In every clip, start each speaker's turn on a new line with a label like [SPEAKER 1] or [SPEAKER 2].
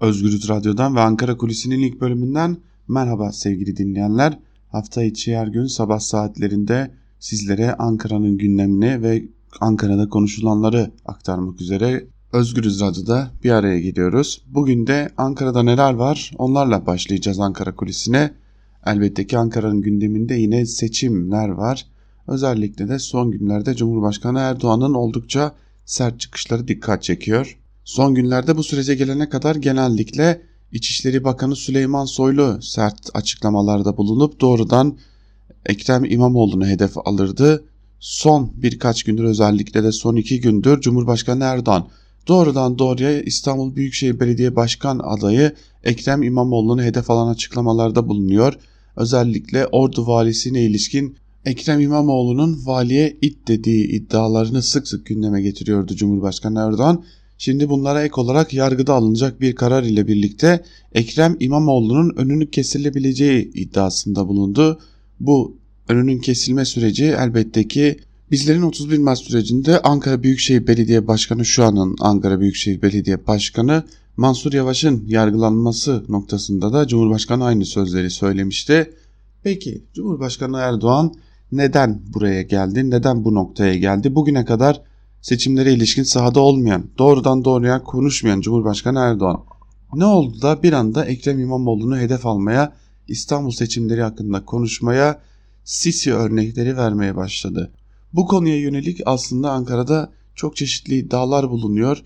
[SPEAKER 1] Özgürüz Radyo'dan ve Ankara Kulisi'nin ilk bölümünden merhaba sevgili dinleyenler. Hafta içi her gün sabah saatlerinde sizlere Ankara'nın gündemini ve Ankara'da konuşulanları aktarmak üzere Özgürüz Radyo'da bir araya geliyoruz. Bugün de Ankara'da neler var onlarla başlayacağız Ankara Kulisi'ne. Elbette ki Ankara'nın gündeminde yine seçimler var. Özellikle de son günlerde Cumhurbaşkanı Erdoğan'ın oldukça sert çıkışları dikkat çekiyor. Son günlerde bu sürece gelene kadar genellikle İçişleri Bakanı Süleyman Soylu sert açıklamalarda bulunup doğrudan Ekrem İmamoğlu'nu hedef alırdı. Son birkaç gündür özellikle de son iki gündür Cumhurbaşkanı Erdoğan doğrudan doğruya İstanbul Büyükşehir Belediye Başkan adayı Ekrem İmamoğlu'nu hedef alan açıklamalarda bulunuyor. Özellikle Ordu valisine ilişkin Ekrem İmamoğlu'nun valiye it dediği iddialarını sık sık gündeme getiriyordu Cumhurbaşkanı Erdoğan. Şimdi bunlara ek olarak yargıda alınacak bir karar ile birlikte Ekrem İmamoğlu'nun önünü kesilebileceği iddiasında bulundu. Bu önünün kesilme süreci elbette ki bizlerin 31 Mart sürecinde Ankara Büyükşehir Belediye Başkanı şu anın Ankara Büyükşehir Belediye Başkanı Mansur Yavaş'ın yargılanması noktasında da Cumhurbaşkanı aynı sözleri söylemişti. Peki Cumhurbaşkanı Erdoğan neden buraya geldi? Neden bu noktaya geldi? Bugüne kadar seçimlere ilişkin sahada olmayan, doğrudan doğruya konuşmayan Cumhurbaşkanı Erdoğan ne oldu da bir anda Ekrem İmamoğlu'nu hedef almaya, İstanbul seçimleri hakkında konuşmaya, Sisi örnekleri vermeye başladı. Bu konuya yönelik aslında Ankara'da çok çeşitli iddialar bulunuyor.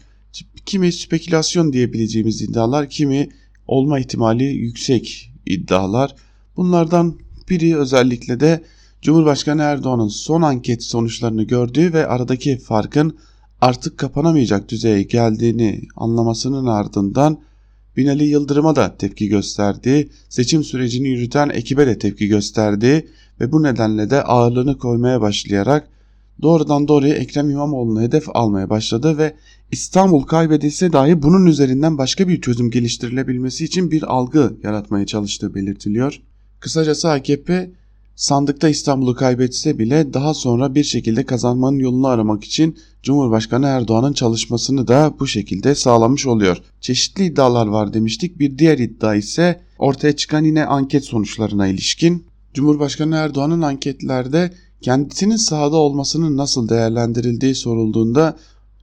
[SPEAKER 1] Kimi spekülasyon diyebileceğimiz iddialar, kimi olma ihtimali yüksek iddialar. Bunlardan biri özellikle de Cumhurbaşkanı Erdoğan'ın son anket sonuçlarını gördüğü ve aradaki farkın artık kapanamayacak düzeye geldiğini anlamasının ardından Binali Yıldırım'a da tepki gösterdi, seçim sürecini yürüten ekibe de tepki gösterdi ve bu nedenle de ağırlığını koymaya başlayarak doğrudan doğruya Ekrem İmamoğlu'nu hedef almaya başladı ve İstanbul kaybedilse dahi bunun üzerinden başka bir çözüm geliştirilebilmesi için bir algı yaratmaya çalıştığı belirtiliyor. Kısacası AKP sandıkta İstanbul'u kaybetse bile daha sonra bir şekilde kazanmanın yolunu aramak için Cumhurbaşkanı Erdoğan'ın çalışmasını da bu şekilde sağlamış oluyor. Çeşitli iddialar var demiştik. Bir diğer iddia ise ortaya çıkan yine anket sonuçlarına ilişkin. Cumhurbaşkanı Erdoğan'ın anketlerde kendisinin sahada olmasının nasıl değerlendirildiği sorulduğunda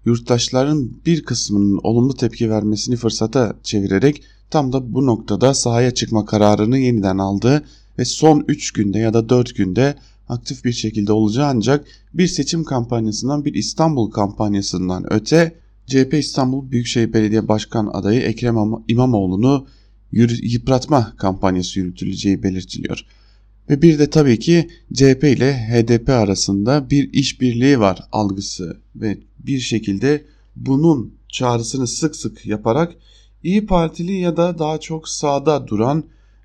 [SPEAKER 1] yurttaşların bir kısmının olumlu tepki vermesini fırsata çevirerek tam da bu noktada sahaya çıkma kararını yeniden aldı ve son 3 günde ya da 4 günde aktif bir şekilde olacağı ancak bir seçim kampanyasından bir İstanbul kampanyasından öte CHP İstanbul Büyükşehir Belediye Başkan adayı Ekrem İmamoğlu'nu yıpratma kampanyası yürütüleceği belirtiliyor. Ve bir de tabii ki CHP ile HDP arasında bir işbirliği var algısı ve bir şekilde bunun çağrısını sık sık yaparak İyi Partili ya da daha çok sağda duran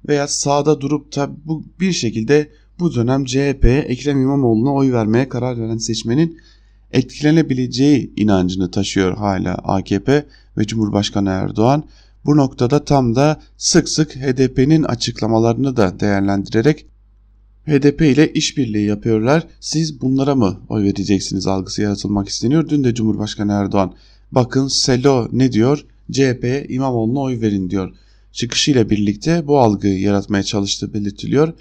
[SPEAKER 1] veya sağda durup da bu bir şekilde bu dönem CHP'ye Ekrem İmamoğlu'na oy vermeye karar veren seçmenin etkilenebileceği inancını taşıyor hala AKP ve Cumhurbaşkanı Erdoğan. Bu noktada tam da sık sık HDP'nin açıklamalarını da değerlendirerek HDP ile işbirliği yapıyorlar. Siz bunlara mı oy vereceksiniz algısı yaratılmak isteniyor. Dün de Cumhurbaşkanı Erdoğan bakın Selo ne diyor? CHP'ye İmamoğlu'na oy verin diyor çıkışıyla birlikte bu algıyı yaratmaya çalıştığı belirtiliyor.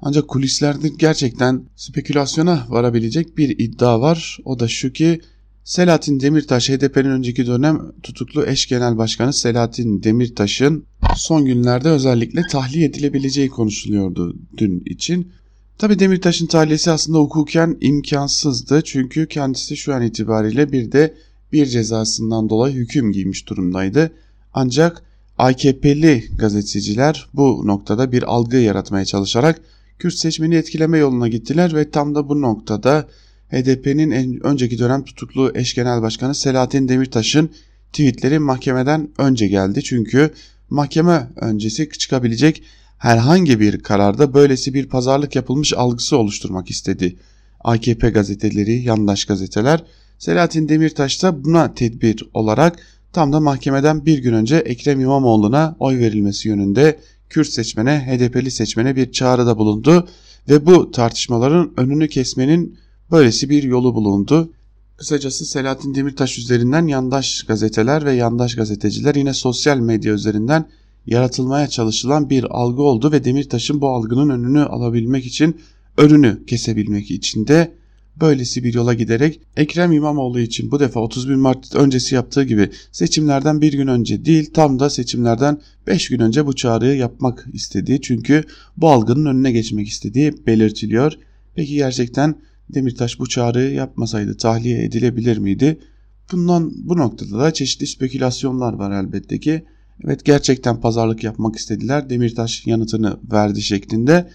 [SPEAKER 1] Ancak kulislerde gerçekten spekülasyona varabilecek bir iddia var. O da şu ki Selahattin Demirtaş HDP'nin önceki dönem tutuklu eş genel başkanı Selahattin Demirtaş'ın son günlerde özellikle tahliye edilebileceği konuşuluyordu dün için. Tabi Demirtaş'ın tahliyesi aslında hukuken imkansızdı çünkü kendisi şu an itibariyle bir de bir cezasından dolayı hüküm giymiş durumdaydı. Ancak AKP'li gazeteciler bu noktada bir algı yaratmaya çalışarak Kürt seçmeni etkileme yoluna gittiler ve tam da bu noktada HDP'nin önceki dönem tutuklu eş genel başkanı Selahattin Demirtaş'ın tweetleri mahkemeden önce geldi. Çünkü mahkeme öncesi çıkabilecek herhangi bir kararda böylesi bir pazarlık yapılmış algısı oluşturmak istedi. AKP gazeteleri, yandaş gazeteler Selahattin Demirtaş da buna tedbir olarak Tam da mahkemeden bir gün önce Ekrem İmamoğlu'na oy verilmesi yönünde Kürt seçmene, HDP'li seçmene bir çağrıda bulundu ve bu tartışmaların önünü kesmenin böylesi bir yolu bulundu. Kısacası Selahattin Demirtaş üzerinden yandaş gazeteler ve yandaş gazeteciler yine sosyal medya üzerinden yaratılmaya çalışılan bir algı oldu ve Demirtaş'ın bu algının önünü alabilmek için önünü kesebilmek için de böylesi bir yola giderek Ekrem İmamoğlu için bu defa 31 Mart öncesi yaptığı gibi seçimlerden bir gün önce değil tam da seçimlerden 5 gün önce bu çağrıyı yapmak istediği çünkü bu algının önüne geçmek istediği belirtiliyor. Peki gerçekten Demirtaş bu çağrıyı yapmasaydı tahliye edilebilir miydi? Bundan bu noktada da çeşitli spekülasyonlar var elbette ki. Evet gerçekten pazarlık yapmak istediler. Demirtaş yanıtını verdi şeklinde.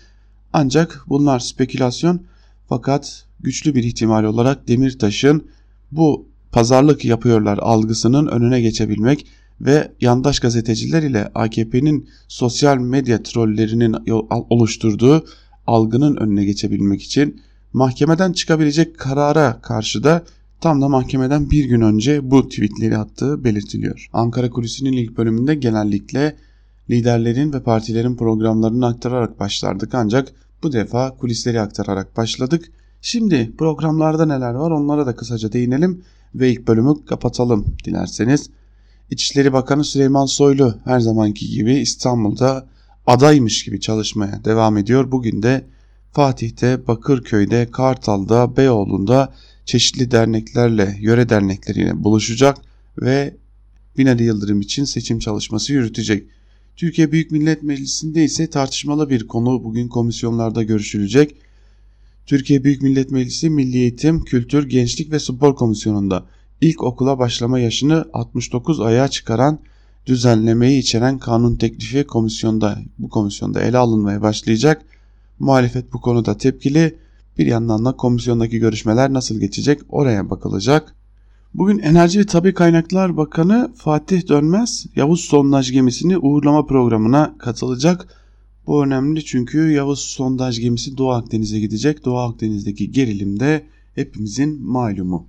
[SPEAKER 1] Ancak bunlar spekülasyon fakat güçlü bir ihtimal olarak Demirtaş'ın bu pazarlık yapıyorlar algısının önüne geçebilmek ve yandaş gazeteciler ile AKP'nin sosyal medya trollerinin oluşturduğu algının önüne geçebilmek için mahkemeden çıkabilecek karara karşı da tam da mahkemeden bir gün önce bu tweetleri attığı belirtiliyor. Ankara Kulisi'nin ilk bölümünde genellikle liderlerin ve partilerin programlarını aktararak başlardık ancak bu defa kulisleri aktararak başladık. Şimdi programlarda neler var onlara da kısaca değinelim ve ilk bölümü kapatalım dilerseniz. İçişleri Bakanı Süleyman Soylu her zamanki gibi İstanbul'da adaymış gibi çalışmaya devam ediyor. Bugün de Fatih'te, Bakırköy'de, Kartal'da, Beyoğlu'nda çeşitli derneklerle, yöre dernekleriyle buluşacak ve Binali Yıldırım için seçim çalışması yürütecek. Türkiye Büyük Millet Meclisi'nde ise tartışmalı bir konu bugün komisyonlarda görüşülecek. Türkiye Büyük Millet Meclisi Milli Eğitim, Kültür, Gençlik ve Spor Komisyonu'nda ilk okula başlama yaşını 69 aya çıkaran düzenlemeyi içeren kanun teklifi komisyonda bu komisyonda ele alınmaya başlayacak. Muhalefet bu konuda tepkili. Bir yandan da komisyondaki görüşmeler nasıl geçecek oraya bakılacak. Bugün Enerji ve Tabi Kaynaklar Bakanı Fatih Dönmez Yavuz sondaj gemisini uğurlama programına katılacak. Bu önemli çünkü Yavuz sondaj gemisi Doğu Akdeniz'e gidecek. Doğu Akdeniz'deki gerilim de hepimizin malumu.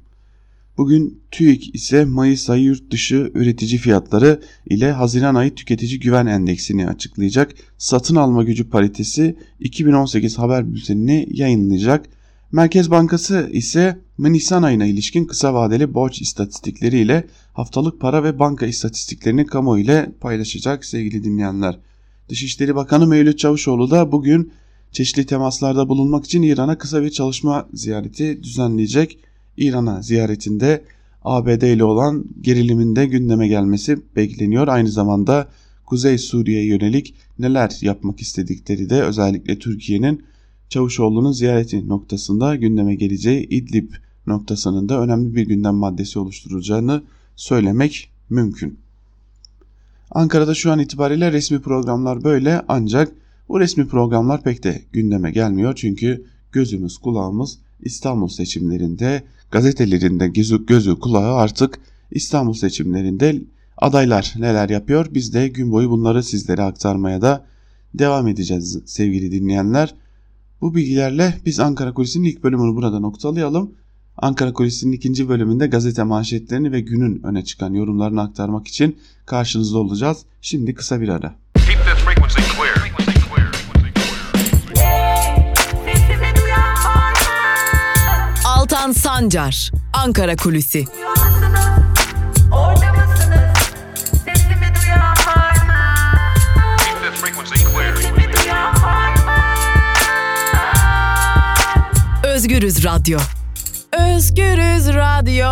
[SPEAKER 1] Bugün TÜİK ise Mayıs ayı yurt dışı üretici fiyatları ile Haziran ayı tüketici güven endeksini açıklayacak. Satın alma gücü paritesi 2018 haber bültenini yayınlayacak. Merkez Bankası ise Nisan ayına ilişkin kısa vadeli borç istatistikleri ile haftalık para ve banka istatistiklerini kamu ile paylaşacak sevgili dinleyenler. Dışişleri Bakanı Mevlüt Çavuşoğlu da bugün çeşitli temaslarda bulunmak için İran'a kısa bir çalışma ziyareti düzenleyecek. İran'a ziyaretinde ABD ile olan gerilimin de gündeme gelmesi bekleniyor. Aynı zamanda Kuzey Suriye'ye yönelik neler yapmak istedikleri de özellikle Türkiye'nin Çavuşoğlu'nun ziyareti noktasında gündeme geleceği İdlib noktasının da önemli bir gündem maddesi oluşturacağını söylemek mümkün. Ankara'da şu an itibariyle resmi programlar böyle ancak bu resmi programlar pek de gündeme gelmiyor çünkü gözümüz kulağımız İstanbul seçimlerinde gazetelerinde gözü, gözü kulağı artık İstanbul seçimlerinde adaylar neler yapıyor biz de gün boyu bunları sizlere aktarmaya da devam edeceğiz sevgili dinleyenler. Bu bilgilerle biz Ankara Kulisi'nin ilk bölümünü burada noktalayalım. Ankara Kulisi'nin ikinci bölümünde gazete manşetlerini ve günün öne çıkan yorumlarını aktarmak için karşınızda olacağız. Şimdi kısa bir ara.
[SPEAKER 2] Altan Sancar, Ankara Kulisi. Özgürüz Radyo. Özgürüz Radyo.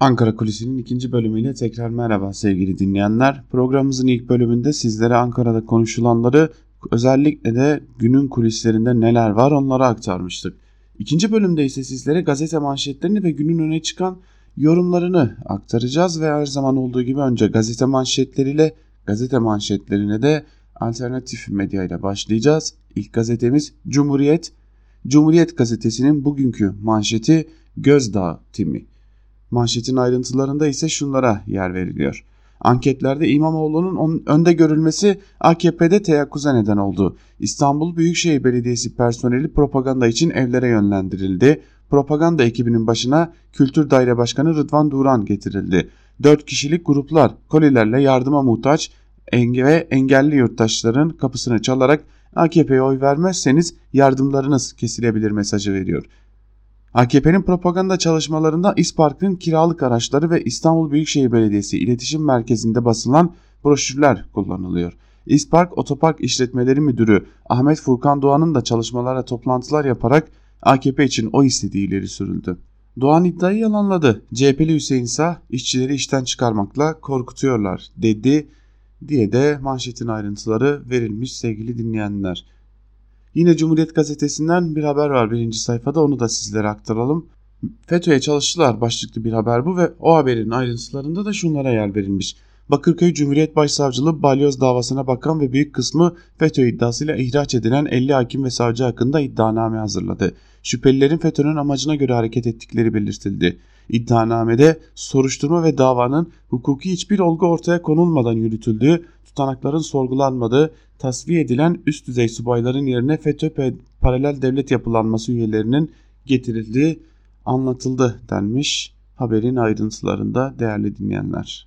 [SPEAKER 1] Ankara Kulisi'nin ikinci bölümüyle tekrar merhaba sevgili dinleyenler. Programımızın ilk bölümünde sizlere Ankara'da konuşulanları özellikle de günün kulislerinde neler var onları aktarmıştık. İkinci bölümde ise sizlere gazete manşetlerini ve günün öne çıkan yorumlarını aktaracağız ve her zaman olduğu gibi önce gazete manşetleriyle gazete manşetlerine de alternatif medya ile başlayacağız. İlk gazetemiz Cumhuriyet. Cumhuriyet gazetesinin bugünkü manşeti Gözdağ timi. Manşetin ayrıntılarında ise şunlara yer veriliyor. Anketlerde İmamoğlu'nun önde görülmesi AKP'de teyakkuza neden oldu. İstanbul Büyükşehir Belediyesi personeli propaganda için evlere yönlendirildi. Propaganda ekibinin başına Kültür Daire Başkanı Rıdvan Duran getirildi. 4 kişilik gruplar kolilerle yardıma muhtaç ve engelli yurttaşların kapısını çalarak AKP'ye oy vermezseniz yardımlarınız kesilebilir mesajı veriyor. AKP'nin propaganda çalışmalarında İspark'ın kiralık araçları ve İstanbul Büyükşehir Belediyesi İletişim Merkezi'nde basılan broşürler kullanılıyor. İspark Otopark İşletmeleri Müdürü Ahmet Furkan Doğan'ın da çalışmalara toplantılar yaparak AKP için o istediği ileri sürüldü. Doğan iddiayı yalanladı. CHP'li Hüseyin ise işçileri işten çıkarmakla korkutuyorlar dedi diye de manşetin ayrıntıları verilmiş sevgili dinleyenler. Yine Cumhuriyet Gazetesi'nden bir haber var birinci sayfada onu da sizlere aktaralım. FETÖ'ye çalıştılar başlıklı bir haber bu ve o haberin ayrıntılarında da şunlara yer verilmiş. Bakırköy Cumhuriyet Başsavcılığı balyoz davasına bakan ve büyük kısmı FETÖ iddiasıyla ihraç edilen 50 hakim ve savcı hakkında iddianame hazırladı. Şüphelilerin FETÖ'nün amacına göre hareket ettikleri belirtildi. İddianamede soruşturma ve davanın hukuki hiçbir olgu ortaya konulmadan yürütüldüğü, tutanakların sorgulanmadığı, tasfiye edilen üst düzey subayların yerine FETÖ paralel devlet yapılanması üyelerinin getirildiği anlatıldı denmiş haberin ayrıntılarında değerli dinleyenler.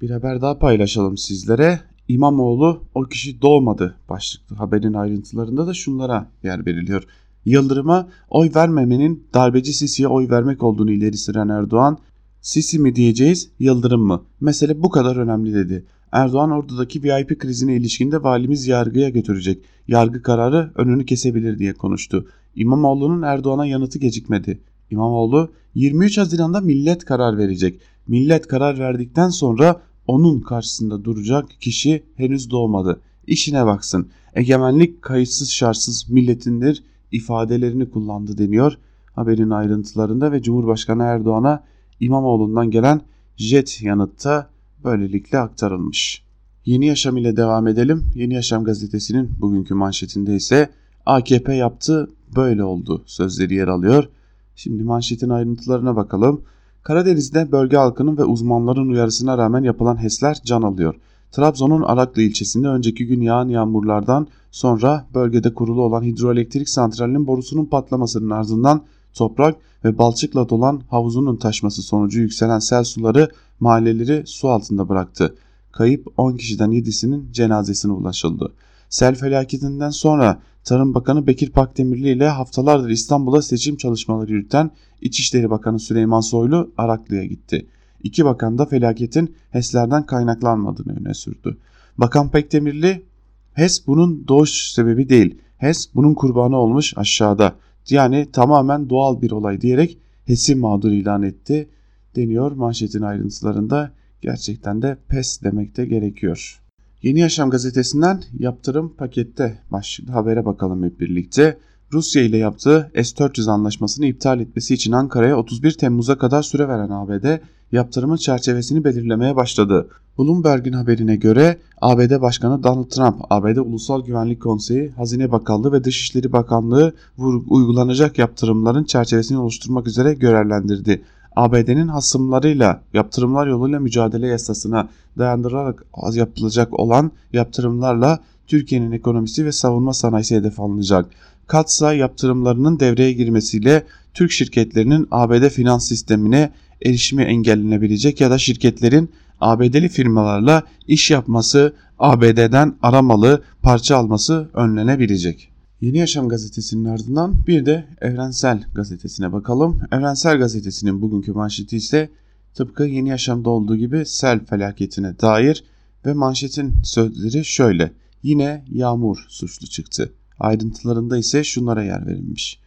[SPEAKER 1] Bir haber daha paylaşalım sizlere. İmamoğlu o kişi doğmadı başlıklı haberin ayrıntılarında da şunlara yer veriliyor. Yıldırım'a oy vermemenin darbeci Sisi'ye oy vermek olduğunu ileri süren Erdoğan, Sisi mi diyeceğiz, Yıldırım mı? Mesele bu kadar önemli dedi. Erdoğan ordudaki VIP krizine ilişkinde valimiz yargıya götürecek. Yargı kararı önünü kesebilir diye konuştu. İmamoğlu'nun Erdoğan'a yanıtı gecikmedi. İmamoğlu 23 Haziran'da millet karar verecek. Millet karar verdikten sonra onun karşısında duracak kişi henüz doğmadı. İşine baksın. Egemenlik kayıtsız şartsız milletindir ifadelerini kullandı deniyor haberin ayrıntılarında ve Cumhurbaşkanı Erdoğan'a İmamoğlu'ndan gelen jet yanıtta böylelikle aktarılmış. Yeni Yaşam ile devam edelim. Yeni Yaşam gazetesinin bugünkü manşetinde ise AKP yaptı böyle oldu sözleri yer alıyor. Şimdi manşetin ayrıntılarına bakalım. Karadeniz'de bölge halkının ve uzmanların uyarısına rağmen yapılan HES'ler can alıyor. Trabzon'un Araklı ilçesinde önceki gün yağan yağmurlardan sonra bölgede kurulu olan hidroelektrik santralinin borusunun patlamasının ardından toprak ve balçıkla dolan havuzunun taşması sonucu yükselen sel suları mahalleleri su altında bıraktı. Kayıp 10 kişiden 7'sinin cenazesine ulaşıldı. Sel felaketinden sonra Tarım Bakanı Bekir Pakdemirli ile haftalardır İstanbul'a seçim çalışmaları yürüten İçişleri Bakanı Süleyman Soylu Araklı'ya gitti. İki bakan da felaketin HES'lerden kaynaklanmadığını öne sürdü. Bakan Pekdemirli, HES bunun doğuş sebebi değil, HES bunun kurbanı olmuş aşağıda. Yani tamamen doğal bir olay diyerek HES'i mağdur ilan etti deniyor manşetin ayrıntılarında. Gerçekten de pes demek de gerekiyor. Yeni Yaşam gazetesinden yaptırım pakette başlıklı habere bakalım hep birlikte. Rusya ile yaptığı S-400 anlaşmasını iptal etmesi için Ankara'ya 31 Temmuz'a kadar süre veren ABD yaptırımın çerçevesini belirlemeye başladı. Bloomberg'in haberine göre ABD Başkanı Donald Trump, ABD Ulusal Güvenlik Konseyi, Hazine Bakanlığı ve Dışişleri Bakanlığı uygulanacak yaptırımların çerçevesini oluşturmak üzere görevlendirdi. ABD'nin hasımlarıyla yaptırımlar yoluyla mücadele yasasına dayandırarak yapılacak olan yaptırımlarla Türkiye'nin ekonomisi ve savunma sanayisi hedef alınacak. Katsa yaptırımlarının devreye girmesiyle Türk şirketlerinin ABD finans sistemine erişimi engellenebilecek ya da şirketlerin ABD'li firmalarla iş yapması, ABD'den aramalı parça alması önlenebilecek. Yeni Yaşam gazetesinin ardından bir de Evrensel gazetesine bakalım. Evrensel gazetesinin bugünkü manşeti ise tıpkı Yeni Yaşam'da olduğu gibi sel felaketine dair ve manşetin sözleri şöyle. Yine yağmur suçlu çıktı. Ayrıntılarında ise şunlara yer verilmiş.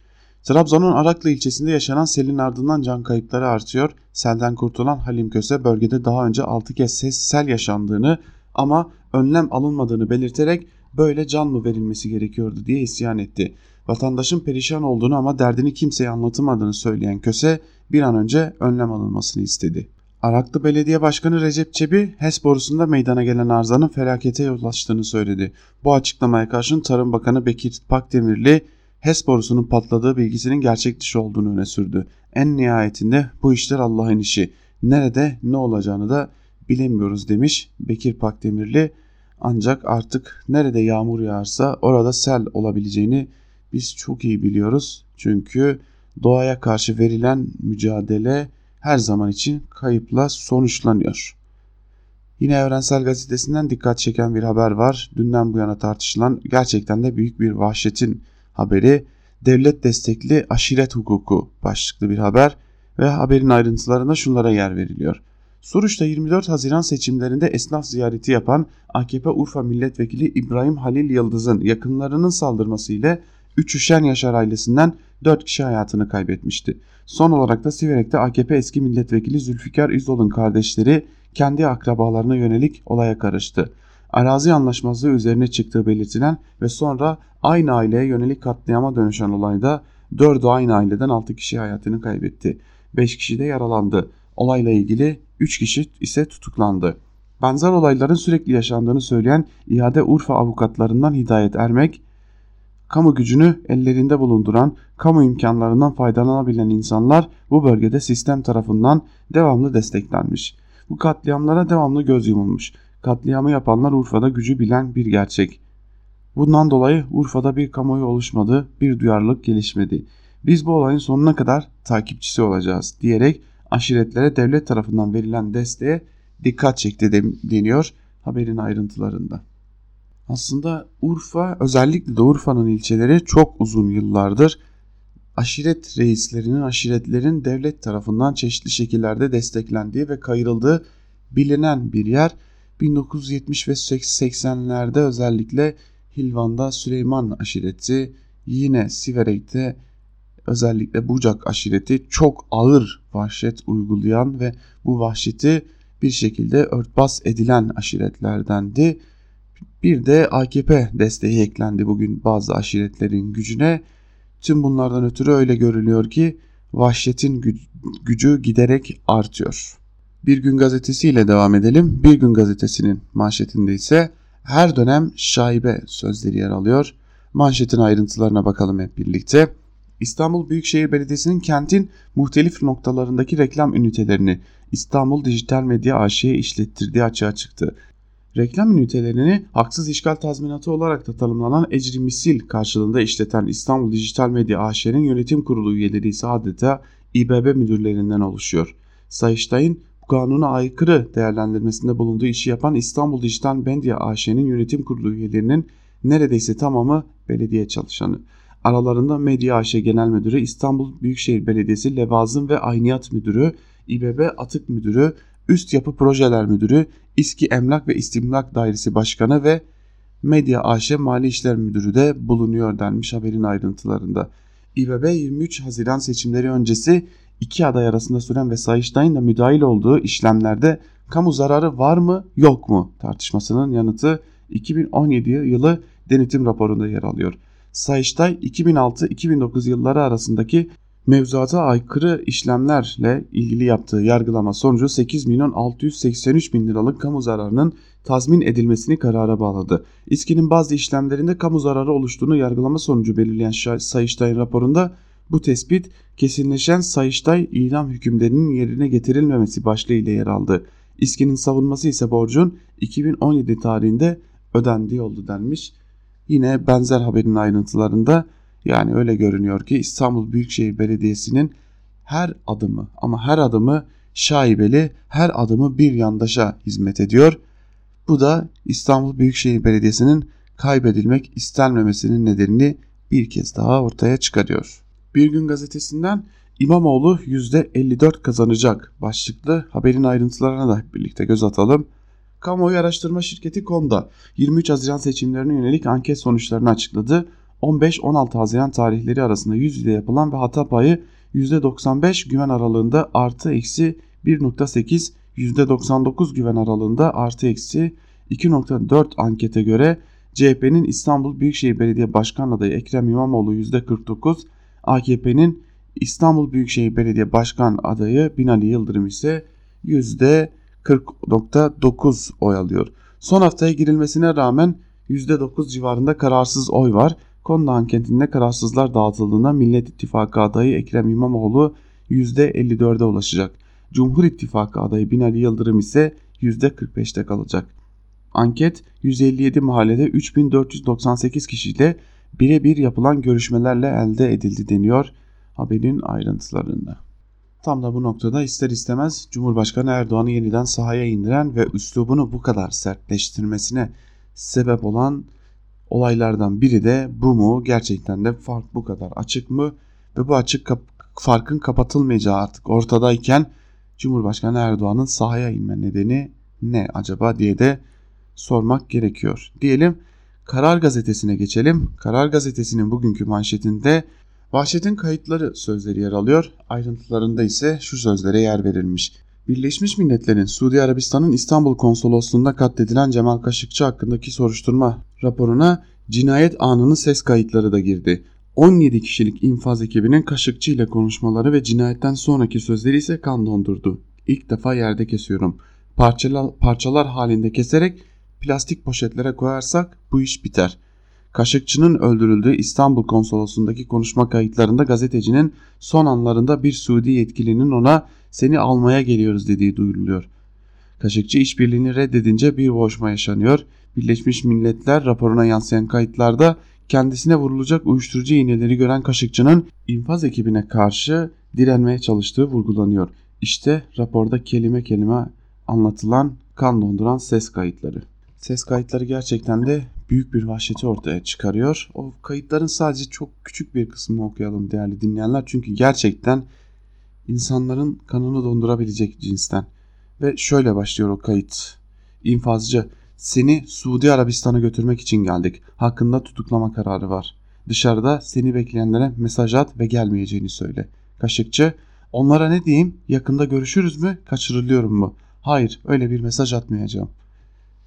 [SPEAKER 1] Trabzon'un Araklı ilçesinde yaşanan selin ardından can kayıpları artıyor. Selden kurtulan Halim Köse bölgede daha önce 6 kez ses sel yaşandığını ama önlem alınmadığını belirterek böyle can mı verilmesi gerekiyordu diye isyan etti. Vatandaşın perişan olduğunu ama derdini kimseye anlatamadığını söyleyen Köse bir an önce önlem alınmasını istedi. Araklı Belediye Başkanı Recep Çebi, HES borusunda meydana gelen arızanın felakete yol açtığını söyledi. Bu açıklamaya karşın Tarım Bakanı Bekir Pakdemirli, HES borusunun patladığı bilgisinin gerçek dışı olduğunu öne sürdü. En nihayetinde bu işler Allah'ın işi. Nerede ne olacağını da bilemiyoruz demiş Bekir Pakdemirli. Ancak artık nerede yağmur yağarsa orada sel olabileceğini biz çok iyi biliyoruz. Çünkü doğaya karşı verilen mücadele her zaman için kayıpla sonuçlanıyor. Yine Evrensel Gazetesi'nden dikkat çeken bir haber var. Dünden bu yana tartışılan gerçekten de büyük bir vahşetin haberi. devlet destekli aşiret hukuku başlıklı bir haber ve haberin ayrıntılarında şunlara yer veriliyor. Suruç'ta 24 Haziran seçimlerinde esnaf ziyareti yapan AKP Urfa Milletvekili İbrahim Halil Yıldız'ın yakınlarının saldırması ile 3 Üşen Yaşar ailesinden 4 kişi hayatını kaybetmişti. Son olarak da Siverek'te AKP eski milletvekili Zülfikar İzol'un kardeşleri kendi akrabalarına yönelik olaya karıştı. Arazi anlaşmazlığı üzerine çıktığı belirtilen ve sonra aynı aileye yönelik katliama dönüşen olayda 4'ü aynı aileden 6 kişi hayatını kaybetti. 5 kişi de yaralandı. Olayla ilgili 3 kişi ise tutuklandı. Benzer olayların sürekli yaşandığını söyleyen İade Urfa avukatlarından Hidayet Ermek, kamu gücünü ellerinde bulunduran, kamu imkanlarından faydalanabilen insanlar bu bölgede sistem tarafından devamlı desteklenmiş. Bu katliamlara devamlı göz yumulmuş. Katliamı yapanlar Urfa'da gücü bilen bir gerçek. Bundan dolayı Urfa'da bir kamuoyu oluşmadı, bir duyarlılık gelişmedi. Biz bu olayın sonuna kadar takipçisi olacağız diyerek aşiretlere devlet tarafından verilen desteğe dikkat çekti deniyor haberin ayrıntılarında. Aslında Urfa özellikle de Urfa'nın ilçeleri çok uzun yıllardır aşiret reislerinin, aşiretlerin devlet tarafından çeşitli şekillerde desteklendiği ve kayırıldığı bilinen bir yer. 1970 ve 80'lerde özellikle Hilvan'da Süleyman aşireti, yine Siverek'te özellikle Bucak aşireti çok ağır vahşet uygulayan ve bu vahşeti bir şekilde örtbas edilen aşiretlerdendi. Bir de AKP desteği eklendi bugün bazı aşiretlerin gücüne. Tüm bunlardan ötürü öyle görülüyor ki vahşetin gücü giderek artıyor. Bir Gün Gazetesi ile devam edelim. Bir Gün Gazetesi'nin manşetinde ise her dönem şaibe sözleri yer alıyor. Manşetin ayrıntılarına bakalım hep birlikte. İstanbul Büyükşehir Belediyesi'nin kentin muhtelif noktalarındaki reklam ünitelerini İstanbul Dijital Medya AŞ'ye işlettirdiği açığa çıktı. Reklam ünitelerini haksız işgal tazminatı olarak da tanımlanan ecri misil karşılığında işleten İstanbul Dijital Medya AŞ'nin yönetim kurulu üyeleri ise adeta İBB müdürlerinden oluşuyor. Sayıştay'ın kanuna aykırı değerlendirmesinde bulunduğu işi yapan İstanbul Dijital Medya AŞ'nin yönetim kurulu üyelerinin neredeyse tamamı belediye çalışanı. Aralarında Medya AŞ Genel Müdürü, İstanbul Büyükşehir Belediyesi Levazım ve Ayniyat Müdürü, İBB Atık Müdürü, Üst Yapı Projeler Müdürü, İSKİ Emlak ve İstimlak Dairesi Başkanı ve Medya AŞ Mali İşler Müdürü de bulunuyor denmiş haberin ayrıntılarında. İBB 23 Haziran seçimleri öncesi iki aday arasında süren ve Sayıştay'ın da müdahil olduğu işlemlerde kamu zararı var mı yok mu tartışmasının yanıtı 2017 yılı denetim raporunda yer alıyor. Sayıştay 2006-2009 yılları arasındaki mevzuata aykırı işlemlerle ilgili yaptığı yargılama sonucu 8 milyon 683 bin liralık kamu zararının tazmin edilmesini karara bağladı. İSKİ'nin bazı işlemlerinde kamu zararı oluştuğunu yargılama sonucu belirleyen Sayıştay'ın raporunda bu tespit kesinleşen Sayıştay idam hükümlerinin yerine getirilmemesi başlığı ile yer aldı. İSKİ'nin savunması ise borcun 2017 tarihinde ödendiği oldu denmiş. Yine benzer haberin ayrıntılarında yani öyle görünüyor ki İstanbul Büyükşehir Belediyesi'nin her adımı ama her adımı şaibeli, her adımı bir yandaşa hizmet ediyor. Bu da İstanbul Büyükşehir Belediyesi'nin kaybedilmek istenmemesinin nedenini bir kez daha ortaya çıkarıyor. Bir gün gazetesinden İmamoğlu %54 kazanacak başlıklı haberin ayrıntılarına da birlikte göz atalım. Kamuoyu araştırma şirketi Konda 23 Haziran seçimlerine yönelik anket sonuçlarını açıkladı. 15-16 Haziran tarihleri arasında yüz yüze yapılan ve hata payı %95 güven aralığında artı eksi 1.8 %99 güven aralığında artı eksi 2.4 ankete göre CHP'nin İstanbul Büyükşehir Belediye Başkan adayı Ekrem İmamoğlu %49, AKP'nin İstanbul Büyükşehir Belediye Başkan adayı Binali Yıldırım ise %40.9 oy alıyor. Son haftaya girilmesine rağmen %9 civarında kararsız oy var. Konda anketinde kararsızlar dağıtıldığında Millet İttifakı adayı Ekrem İmamoğlu %54'e ulaşacak. Cumhur İttifakı adayı Binali Yıldırım ise %45'te kalacak. Anket 157 mahallede 3498 kişiyle birebir yapılan görüşmelerle elde edildi deniyor haberin ayrıntılarında. Tam da bu noktada ister istemez Cumhurbaşkanı Erdoğan'ı yeniden sahaya indiren ve üslubunu bu kadar sertleştirmesine sebep olan Olaylardan biri de bu mu? Gerçekten de fark bu kadar açık mı? Ve bu açık kap farkın kapatılmayacağı artık ortadayken Cumhurbaşkanı Erdoğan'ın sahaya inme nedeni ne acaba diye de sormak gerekiyor. Diyelim Karar Gazetesi'ne geçelim. Karar Gazetesi'nin bugünkü manşetinde Vahşetin kayıtları sözleri yer alıyor. Ayrıntılarında ise şu sözlere yer verilmiş. Birleşmiş Milletler'in Suudi Arabistan'ın İstanbul konsolosluğunda katledilen Cemal Kaşıkçı hakkındaki soruşturma raporuna cinayet anının ses kayıtları da girdi. 17 kişilik infaz ekibinin Kaşıkçı ile konuşmaları ve cinayetten sonraki sözleri ise kan dondurdu. İlk defa yerde kesiyorum. Parçalar, parçalar halinde keserek plastik poşetlere koyarsak bu iş biter. Kaşıkçı'nın öldürüldüğü İstanbul konsolosluğundaki konuşma kayıtlarında gazetecinin son anlarında bir Suudi yetkilinin ona seni almaya geliyoruz dediği duyuruluyor. Kaşıkçı işbirliğini reddedince bir boğuşma yaşanıyor. Birleşmiş Milletler raporuna yansıyan kayıtlarda kendisine vurulacak uyuşturucu iğneleri gören Kaşıkçı'nın infaz ekibine karşı direnmeye çalıştığı vurgulanıyor. İşte raporda kelime kelime anlatılan kan donduran ses kayıtları. Ses kayıtları gerçekten de büyük bir vahşeti ortaya çıkarıyor. O kayıtların sadece çok küçük bir kısmını okuyalım değerli dinleyenler. Çünkü gerçekten insanların kanını dondurabilecek cinsten. Ve şöyle başlıyor o kayıt. İnfazcı seni Suudi Arabistan'a götürmek için geldik. Hakkında tutuklama kararı var. Dışarıda seni bekleyenlere mesaj at ve gelmeyeceğini söyle. Kaşıkçı onlara ne diyeyim yakında görüşürüz mü kaçırılıyorum mu? Hayır öyle bir mesaj atmayacağım.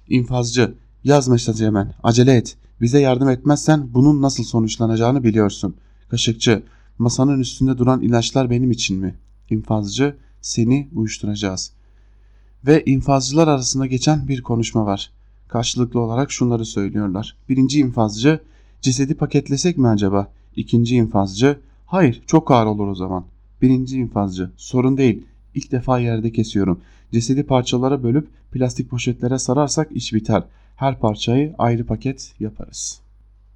[SPEAKER 1] İnfazcı yaz mesajı hemen acele et. Bize yardım etmezsen bunun nasıl sonuçlanacağını biliyorsun. Kaşıkçı masanın üstünde duran ilaçlar benim için mi? İnfazcı seni uyuşturacağız. Ve infazcılar arasında geçen bir konuşma var. Karşılıklı olarak şunları söylüyorlar. Birinci infazcı cesedi paketlesek mi acaba? İkinci infazcı hayır çok ağır olur o zaman. Birinci infazcı sorun değil ilk defa yerde kesiyorum. Cesedi parçalara bölüp plastik poşetlere sararsak iş biter. Her parçayı ayrı paket yaparız.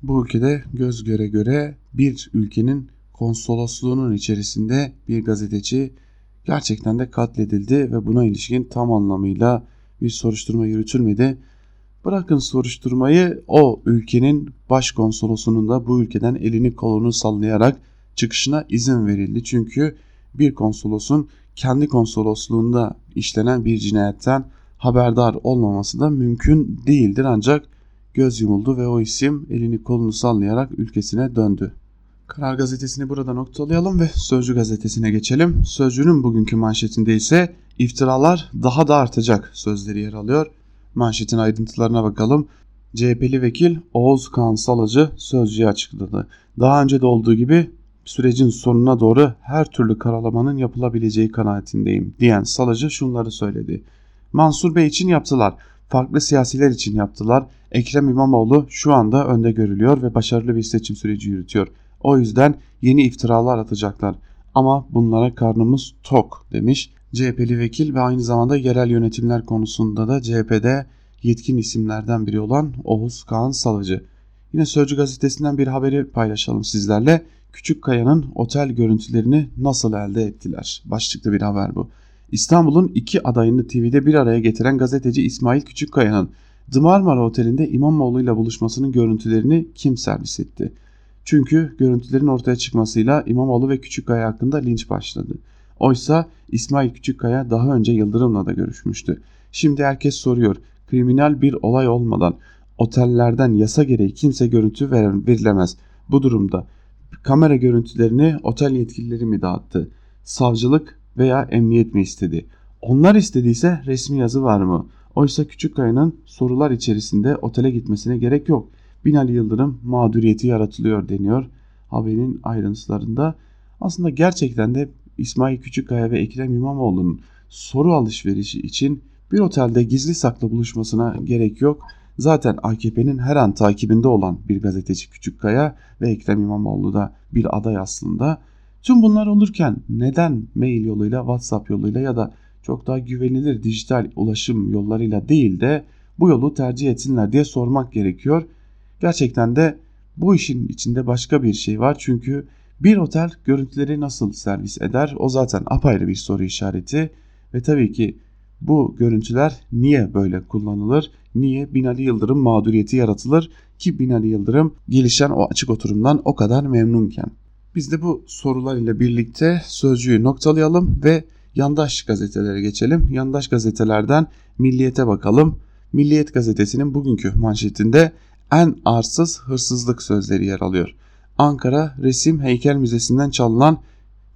[SPEAKER 1] Bu ülkede göz göre göre bir ülkenin konsolosluğunun içerisinde bir gazeteci gerçekten de katledildi ve buna ilişkin tam anlamıyla bir soruşturma yürütülmedi. Bırakın soruşturmayı o ülkenin başkonsolosunun da bu ülkeden elini kolunu sallayarak çıkışına izin verildi. Çünkü bir konsolosun kendi konsolosluğunda işlenen bir cinayetten haberdar olmaması da mümkün değildir ancak göz yumuldu ve o isim elini kolunu sallayarak ülkesine döndü. Karar gazetesini burada noktalayalım ve Sözcü gazetesine geçelim. Sözcü'nün bugünkü manşetinde ise iftiralar daha da artacak sözleri yer alıyor. Manşetin ayrıntılarına bakalım. CHP'li vekil Oğuz Salıcı sözcüye açıkladı. Daha önce de olduğu gibi sürecin sonuna doğru her türlü karalamanın yapılabileceği kanaatindeyim diyen Salıcı şunları söyledi. Mansur Bey için yaptılar. Farklı siyasiler için yaptılar. Ekrem İmamoğlu şu anda önde görülüyor ve başarılı bir seçim süreci yürütüyor. O yüzden yeni iftiralar atacaklar. Ama bunlara karnımız tok demiş. CHP'li vekil ve aynı zamanda yerel yönetimler konusunda da CHP'de yetkin isimlerden biri olan Oğuz Kağan Salıcı. Yine Sözcü gazetesinden bir haberi paylaşalım sizlerle. Küçük Kaya'nın otel görüntülerini nasıl elde ettiler? Başlıklı bir haber bu. İstanbul'un iki adayını TV'de bir araya getiren gazeteci İsmail Küçükkaya'nın The Marmara Oteli'nde İmamoğlu ile buluşmasının görüntülerini kim servis etti? Çünkü görüntülerin ortaya çıkmasıyla İmamoğlu ve Küçükkaya hakkında linç başladı. Oysa İsmail Küçükkaya daha önce Yıldırım'la da görüşmüştü. Şimdi herkes soruyor. Kriminal bir olay olmadan otellerden yasa gereği kimse görüntü verilemez. Bu durumda kamera görüntülerini otel yetkilileri mi dağıttı? Savcılık veya emniyet mi istedi? Onlar istediyse resmi yazı var mı? Oysa Küçükkaya'nın sorular içerisinde otele gitmesine gerek yok. Binali Yıldırım mağduriyeti yaratılıyor deniyor haberin ayrıntılarında. Aslında gerçekten de İsmail Küçükkaya ve Ekrem İmamoğlu'nun soru alışverişi için bir otelde gizli saklı buluşmasına gerek yok. Zaten AKP'nin her an takibinde olan bir gazeteci Küçükkaya ve Ekrem İmamoğlu da bir aday aslında. Tüm bunlar olurken neden mail yoluyla, WhatsApp yoluyla ya da çok daha güvenilir dijital ulaşım yollarıyla değil de bu yolu tercih etsinler diye sormak gerekiyor. Gerçekten de bu işin içinde başka bir şey var çünkü bir otel görüntüleri nasıl servis eder o zaten apayrı bir soru işareti ve tabii ki Bu görüntüler niye böyle kullanılır? Niye Binali Yıldırım mağduriyeti yaratılır ki Binali Yıldırım gelişen o açık oturumdan o kadar memnunken? Biz de bu sorular ile birlikte sözcüğü noktalayalım ve yandaş gazetelere geçelim. Yandaş gazetelerden Milliyet'e bakalım. Milliyet gazetesinin bugünkü manşetinde en arsız hırsızlık sözleri yer alıyor. Ankara Resim Heykel Müzesi'nden çalınan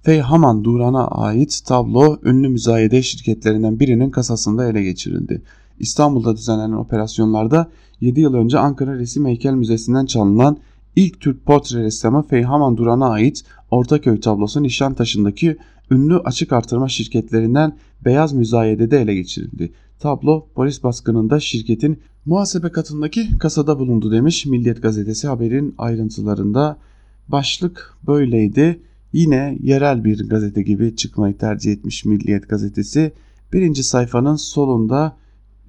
[SPEAKER 1] Feyhaman Duran'a ait tablo ünlü müzayede şirketlerinden birinin kasasında ele geçirildi. İstanbul'da düzenlenen operasyonlarda 7 yıl önce Ankara Resim Heykel Müzesi'nden çalınan ilk Türk portre ressamı Feyhaman Duran'a ait Ortaköy tablosu Nişantaşı'ndaki ünlü açık artırma şirketlerinden Beyaz Müzayede'de ele geçirildi. Tablo polis baskınında şirketin muhasebe katındaki kasada bulundu demiş Milliyet gazetesi haberin ayrıntılarında. Başlık böyleydi. Yine yerel bir gazete gibi çıkmayı tercih etmiş Milliyet gazetesi. Birinci sayfanın solunda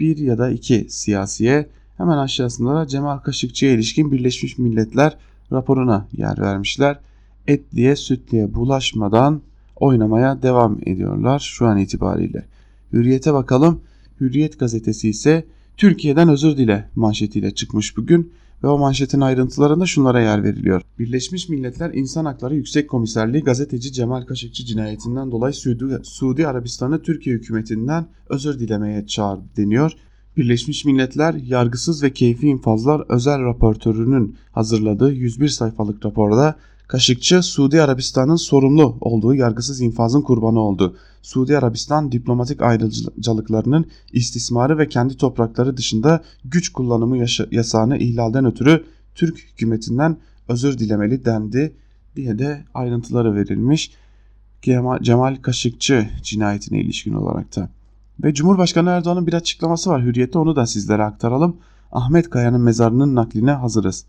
[SPEAKER 1] bir ya da iki siyasiye hemen aşağısında da Cemal Kaşıkçı'ya ilişkin Birleşmiş Milletler raporuna yer vermişler. Etliye sütliye bulaşmadan oynamaya devam ediyorlar şu an itibariyle. Hürriyete bakalım. Hürriyet gazetesi ise Türkiye'den özür dile manşetiyle çıkmış bugün ve o manşetin ayrıntılarında şunlara yer veriliyor. Birleşmiş Milletler İnsan Hakları Yüksek Komiserliği gazeteci Cemal Kaşıkçı cinayetinden dolayı Suudi, Suudi Arabistan'ı Türkiye hükümetinden özür dilemeye çağırdı deniyor. Birleşmiş Milletler yargısız ve keyfi infazlar özel raportörünün hazırladığı 101 sayfalık raporda Kaşıkçı Suudi Arabistan'ın sorumlu olduğu yargısız infazın kurbanı oldu. Suudi Arabistan diplomatik ayrıcalıklarının istismarı ve kendi toprakları dışında güç kullanımı yasağını ihlalden ötürü Türk hükümetinden özür dilemeli dendi diye de ayrıntıları verilmiş. Cemal Kaşıkçı cinayetine ilişkin olarak da. Ve Cumhurbaşkanı Erdoğan'ın bir açıklaması var Hürriyet'te onu da sizlere aktaralım. Ahmet Kaya'nın mezarının nakline hazırız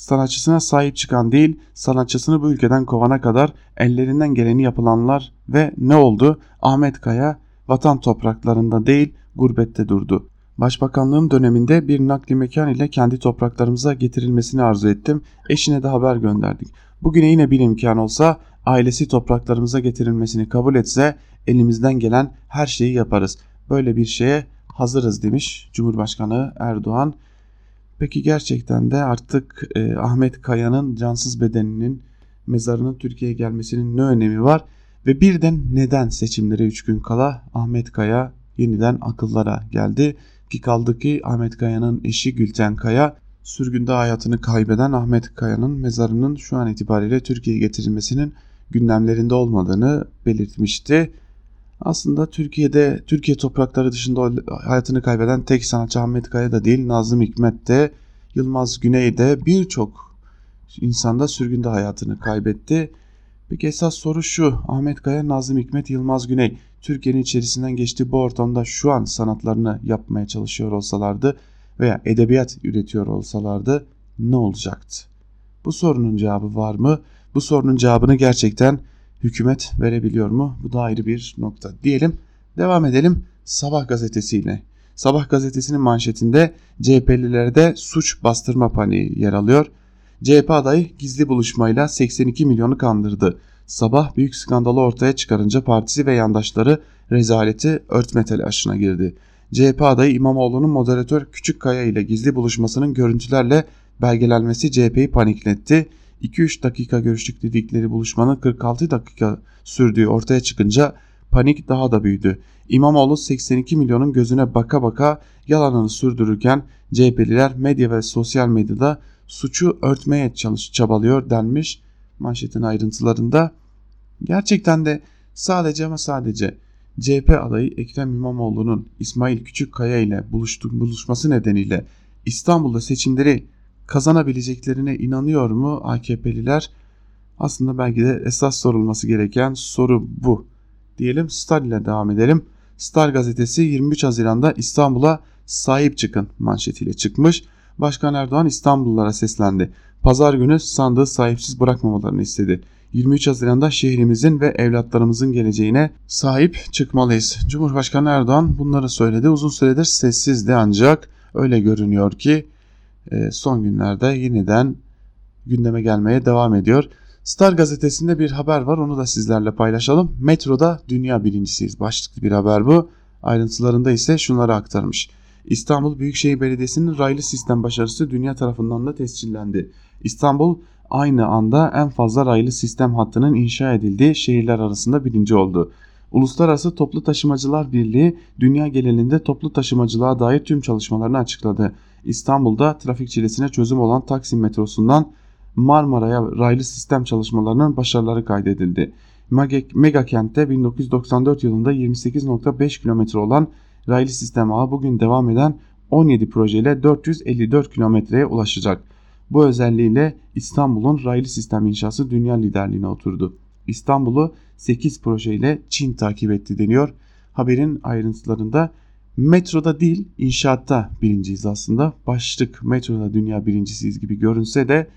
[SPEAKER 1] sanatçısına sahip çıkan değil, sanatçısını bu ülkeden kovana kadar ellerinden geleni yapılanlar ve ne oldu? Ahmet Kaya vatan topraklarında değil, gurbette durdu. Başbakanlığım döneminde bir nakli mekan ile kendi topraklarımıza getirilmesini arzu ettim. Eşine de haber gönderdik. Bugüne yine bir imkan olsa ailesi topraklarımıza getirilmesini kabul etse elimizden gelen her şeyi yaparız. Böyle bir şeye hazırız demiş Cumhurbaşkanı Erdoğan. Peki gerçekten de artık e, Ahmet Kaya'nın cansız bedeninin mezarının Türkiye'ye gelmesinin ne önemi var? Ve birden neden seçimlere 3 gün kala Ahmet Kaya yeniden akıllara geldi? Ki kaldı ki Ahmet Kaya'nın eşi Gülten Kaya sürgünde hayatını kaybeden Ahmet Kaya'nın mezarının şu an itibariyle Türkiye'ye getirilmesinin gündemlerinde olmadığını belirtmişti. Aslında Türkiye'de Türkiye toprakları dışında hayatını kaybeden tek sanatçı Ahmet Kaya da değil Nazım Hikmet de Yılmaz Güney de birçok insanda sürgünde hayatını kaybetti. Peki esas soru şu Ahmet Kaya, Nazım Hikmet, Yılmaz Güney Türkiye'nin içerisinden geçtiği bu ortamda şu an sanatlarını yapmaya çalışıyor olsalardı veya edebiyat üretiyor olsalardı ne olacaktı? Bu sorunun cevabı var mı? Bu sorunun cevabını gerçekten hükümet verebiliyor mu? Bu da ayrı bir nokta. Diyelim devam edelim Sabah gazetesiyle. Sabah gazetesinin manşetinde CHP'lilerde suç bastırma paniği yer alıyor. CHP adayı gizli buluşmayla 82 milyonu kandırdı. Sabah büyük skandalı ortaya çıkarınca partisi ve yandaşları rezaleti örtme telaşına girdi. CHP adayı İmamoğlu'nun moderatör Küçükkaya ile gizli buluşmasının görüntülerle belgelenmesi CHP'yi panikletti. 2-3 dakika görüştük dedikleri buluşmanın 46 dakika sürdüğü ortaya çıkınca panik daha da büyüdü. İmamoğlu 82 milyonun gözüne baka baka yalanını sürdürürken CHP'liler medya ve sosyal medyada suçu örtmeye çalış çabalıyor denmiş manşetin ayrıntılarında. Gerçekten de sadece ama sadece CHP adayı Ekrem İmamoğlu'nun İsmail Küçükkaya ile buluştu, buluşması nedeniyle İstanbul'da seçimleri kazanabileceklerine inanıyor mu AKP'liler? Aslında belki de esas sorulması gereken soru bu. Diyelim Star ile devam edelim. Star gazetesi 23 Haziran'da İstanbul'a sahip çıkın manşetiyle çıkmış. Başkan Erdoğan İstanbullulara seslendi. Pazar günü sandığı sahipsiz bırakmamalarını istedi. 23 Haziran'da şehrimizin ve evlatlarımızın geleceğine sahip çıkmalıyız. Cumhurbaşkanı Erdoğan bunları söyledi. Uzun süredir sessizdi ancak öyle görünüyor ki son günlerde yeniden gündeme gelmeye devam ediyor. Star gazetesinde bir haber var onu da sizlerle paylaşalım. Metroda dünya birincisiyiz başlıklı bir haber bu. Ayrıntılarında ise şunları aktarmış. İstanbul Büyükşehir Belediyesi'nin raylı sistem başarısı dünya tarafından da tescillendi. İstanbul aynı anda en fazla raylı sistem hattının inşa edildiği şehirler arasında birinci oldu. Uluslararası Toplu Taşımacılar Birliği dünya genelinde toplu taşımacılığa dair tüm çalışmalarını açıkladı. İstanbul'da trafik çilesine çözüm olan Taksim metrosundan Marmara'ya raylı sistem çalışmalarının başarıları kaydedildi. Mega kentte 1994 yılında 28.5 kilometre olan raylı sistem ağı bugün devam eden 17 projeyle 454 kilometreye ulaşacak. Bu özelliğiyle İstanbul'un raylı sistem inşası dünya liderliğine oturdu. İstanbul'u 8 projeyle Çin takip etti deniyor. Haberin ayrıntılarında metroda değil inşaatta birinciyiz aslında. Başlık metroda dünya birincisiyiz gibi görünse de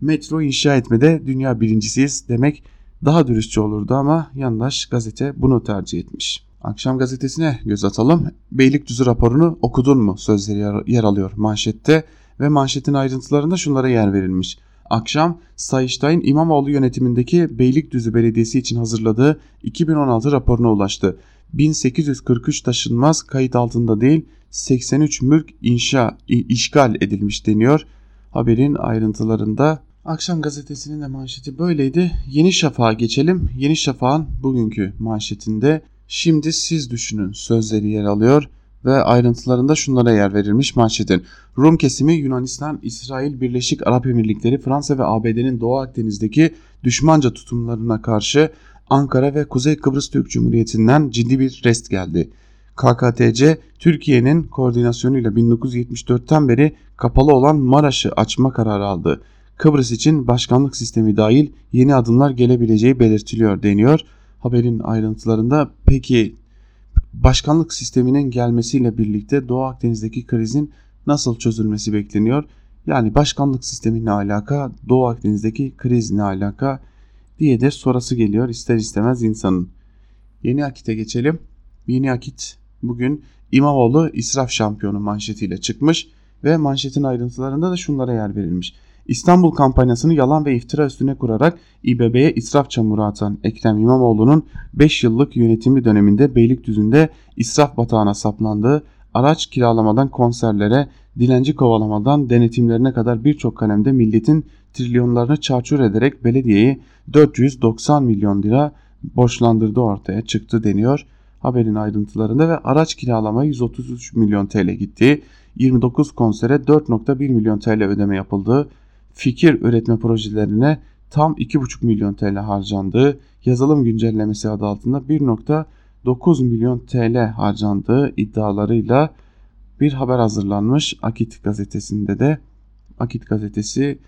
[SPEAKER 1] metro inşa etmede dünya birincisiyiz demek daha dürüstçe olurdu ama yandaş gazete bunu tercih etmiş. Akşam gazetesine göz atalım. Beylikdüzü raporunu okudun mu sözleri yer alıyor manşette ve manşetin ayrıntılarında şunlara yer verilmiş. Akşam Sayıştay'ın İmamoğlu yönetimindeki Beylikdüzü Belediyesi için hazırladığı 2016 raporuna ulaştı. 1843 taşınmaz kayıt altında değil 83 mülk inşa işgal edilmiş deniyor. Haberin ayrıntılarında Akşam gazetesinin de manşeti böyleydi. Yeni Şafak'a geçelim. Yeni Şafak'ın bugünkü manşetinde şimdi siz düşünün sözleri yer alıyor ve ayrıntılarında şunlara yer verilmiş manşetin. Rum kesimi Yunanistan, İsrail, Birleşik Arap Emirlikleri, Fransa ve ABD'nin Doğu Akdeniz'deki düşmanca tutumlarına karşı Ankara ve Kuzey Kıbrıs Türk Cumhuriyeti'nden ciddi bir rest geldi. KKTC, Türkiye'nin koordinasyonuyla 1974'ten beri kapalı olan Maraş'ı açma kararı aldı. Kıbrıs için başkanlık sistemi dahil yeni adımlar gelebileceği belirtiliyor deniyor. Haberin ayrıntılarında peki başkanlık sisteminin gelmesiyle birlikte Doğu Akdeniz'deki krizin nasıl çözülmesi bekleniyor? Yani başkanlık sistemi ne alaka, Doğu Akdeniz'deki kriz ne alaka diye de sorası geliyor ister istemez insanın. Yeni Akit'e geçelim. Yeni Akit bugün İmamoğlu israf şampiyonu manşetiyle çıkmış ve manşetin ayrıntılarında da şunlara yer verilmiş. İstanbul kampanyasını yalan ve iftira üstüne kurarak İBB'ye israf çamuru atan Ekrem İmamoğlu'nun 5 yıllık yönetimi döneminde Beylikdüzü'nde israf batağına saplandığı, araç kiralamadan konserlere, dilenci kovalamadan denetimlerine kadar birçok kalemde milletin trilyonlarını çarçur ederek belediyeyi 490 milyon lira borçlandırdığı ortaya çıktı deniyor. Haberin ayrıntılarında ve araç kiralama 133 milyon TL gitti. 29 konsere 4.1 milyon TL ödeme yapıldı fikir üretme projelerine tam 2,5 milyon TL harcandığı, yazılım güncellemesi adı altında 1.9 milyon TL harcandığı iddialarıyla bir haber hazırlanmış Akit gazetesinde de Akit gazetesi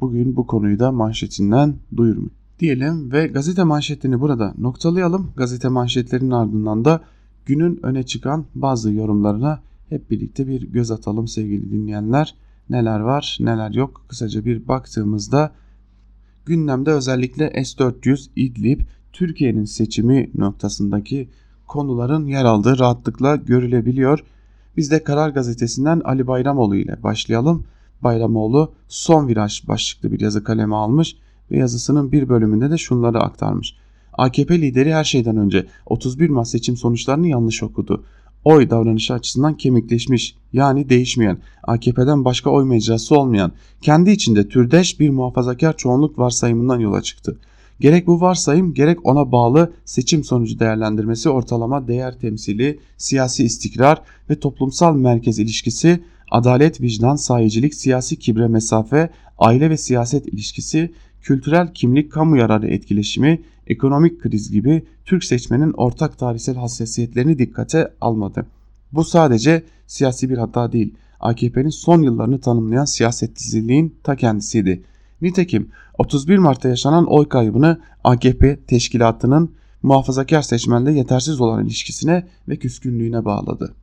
[SPEAKER 1] bugün bu konuyu da manşetinden duyurmuş. Diyelim ve gazete manşetini burada noktalayalım. Gazete manşetlerinin ardından da günün öne çıkan bazı yorumlarına hep birlikte bir göz atalım sevgili dinleyenler neler var neler yok kısaca bir baktığımızda gündemde özellikle S-400 İdlib Türkiye'nin seçimi noktasındaki konuların yer aldığı rahatlıkla görülebiliyor. Biz de Karar Gazetesi'nden Ali Bayramoğlu ile başlayalım. Bayramoğlu son viraj başlıklı bir yazı kaleme almış ve yazısının bir bölümünde de şunları aktarmış. AKP lideri her şeyden önce 31 Mart seçim sonuçlarını yanlış okudu oy davranışı açısından kemikleşmiş yani değişmeyen, AKP'den başka oy mecrası olmayan, kendi içinde türdeş bir muhafazakar çoğunluk varsayımından yola çıktı. Gerek bu varsayım gerek ona bağlı seçim sonucu değerlendirmesi ortalama değer temsili, siyasi istikrar ve toplumsal merkez ilişkisi, adalet, vicdan, sahicilik, siyasi kibre mesafe, aile ve siyaset ilişkisi, kültürel kimlik kamu yararı etkileşimi, ekonomik kriz gibi Türk seçmenin ortak tarihsel hassasiyetlerini dikkate almadı. Bu sadece siyasi bir hata değil. AKP'nin son yıllarını tanımlayan siyasetçiliğin ta kendisiydi. Nitekim 31 Mart'ta yaşanan oy kaybını AKP teşkilatının muhafazakar seçmenle yetersiz olan ilişkisine ve küskünlüğüne bağladı.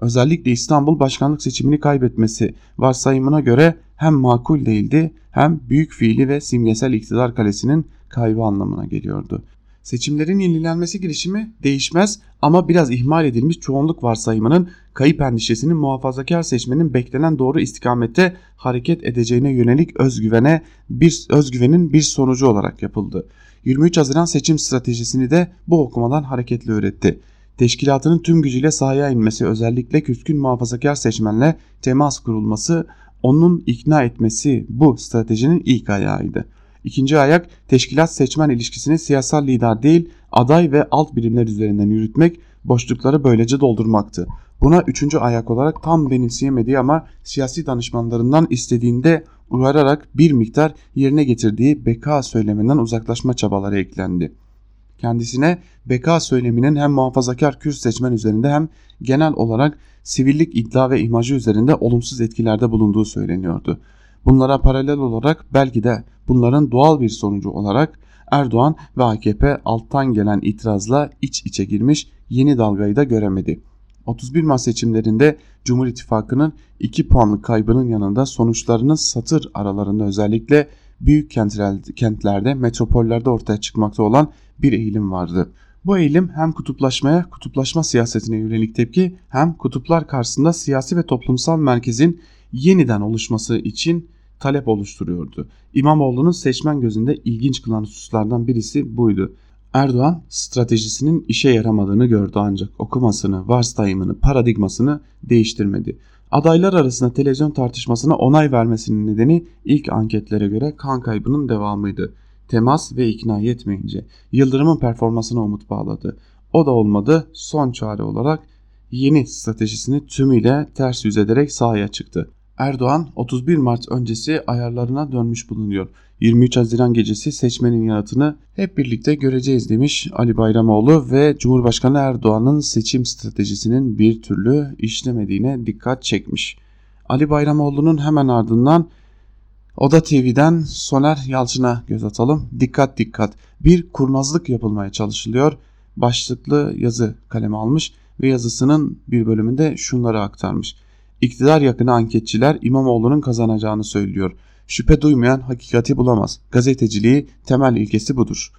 [SPEAKER 1] Özellikle İstanbul başkanlık seçimini kaybetmesi varsayımına göre hem makul değildi hem büyük fiili ve simgesel iktidar kalesinin kaybı anlamına geliyordu. Seçimlerin yenilenmesi girişimi değişmez ama biraz ihmal edilmiş çoğunluk varsayımının kayıp endişesinin muhafazakar seçmenin beklenen doğru istikamette hareket edeceğine yönelik özgüvene bir özgüvenin bir sonucu olarak yapıldı. 23 Haziran seçim stratejisini de bu okumadan hareketle üretti. teşkilatının tüm gücüyle sahaya inmesi özellikle küskün muhafazakar seçmenle temas kurulması onun ikna etmesi bu stratejinin ilk ayağıydı. İkinci ayak teşkilat seçmen ilişkisini siyasal lider değil aday ve alt birimler üzerinden yürütmek boşlukları böylece doldurmaktı. Buna üçüncü ayak olarak tam benimseyemediği ama siyasi danışmanlarından istediğinde uyararak bir miktar yerine getirdiği beka söyleminden uzaklaşma çabaları eklendi. Kendisine beka söyleminin hem muhafazakar Kürt seçmen üzerinde hem genel olarak sivillik iddia ve imajı üzerinde olumsuz etkilerde bulunduğu söyleniyordu. Bunlara paralel olarak belki de bunların doğal bir sonucu olarak Erdoğan ve AKP alttan gelen itirazla iç içe girmiş yeni dalgayı da göremedi. 31 Mart seçimlerinde Cumhur İttifakı'nın 2 puanlık kaybının yanında sonuçlarının satır aralarında özellikle büyük kentlerde, metropollerde ortaya çıkmakta olan bir eğilim vardı. Bu eğilim hem kutuplaşmaya, kutuplaşma siyasetine yönelik tepki hem kutuplar karşısında siyasi ve toplumsal merkezin yeniden oluşması için talep oluşturuyordu. İmamoğlu'nun seçmen gözünde ilginç kılan hususlardan birisi buydu. Erdoğan stratejisinin işe yaramadığını gördü ancak okumasını, varsayımını, paradigmasını değiştirmedi. Adaylar arasında televizyon tartışmasına onay vermesinin nedeni ilk anketlere göre kan kaybının devamıydı. Temas ve ikna yetmeyince Yıldırım'ın performansına umut bağladı. O da olmadı son çare olarak yeni stratejisini tümüyle ters yüz ederek sahaya çıktı. Erdoğan 31 Mart öncesi ayarlarına dönmüş bulunuyor. 23 Haziran gecesi seçmenin yanıtını hep birlikte göreceğiz demiş Ali Bayramoğlu ve Cumhurbaşkanı Erdoğan'ın seçim stratejisinin bir türlü işlemediğine dikkat çekmiş. Ali Bayramoğlu'nun hemen ardından Oda TV'den Soner Yalçın'a göz atalım. Dikkat dikkat bir kurnazlık yapılmaya çalışılıyor. Başlıklı yazı kaleme almış ve yazısının bir bölümünde şunları aktarmış. İktidar yakını anketçiler İmamoğlu'nun kazanacağını söylüyor. Şüphe duymayan hakikati bulamaz. Gazeteciliği temel ilkesi budur.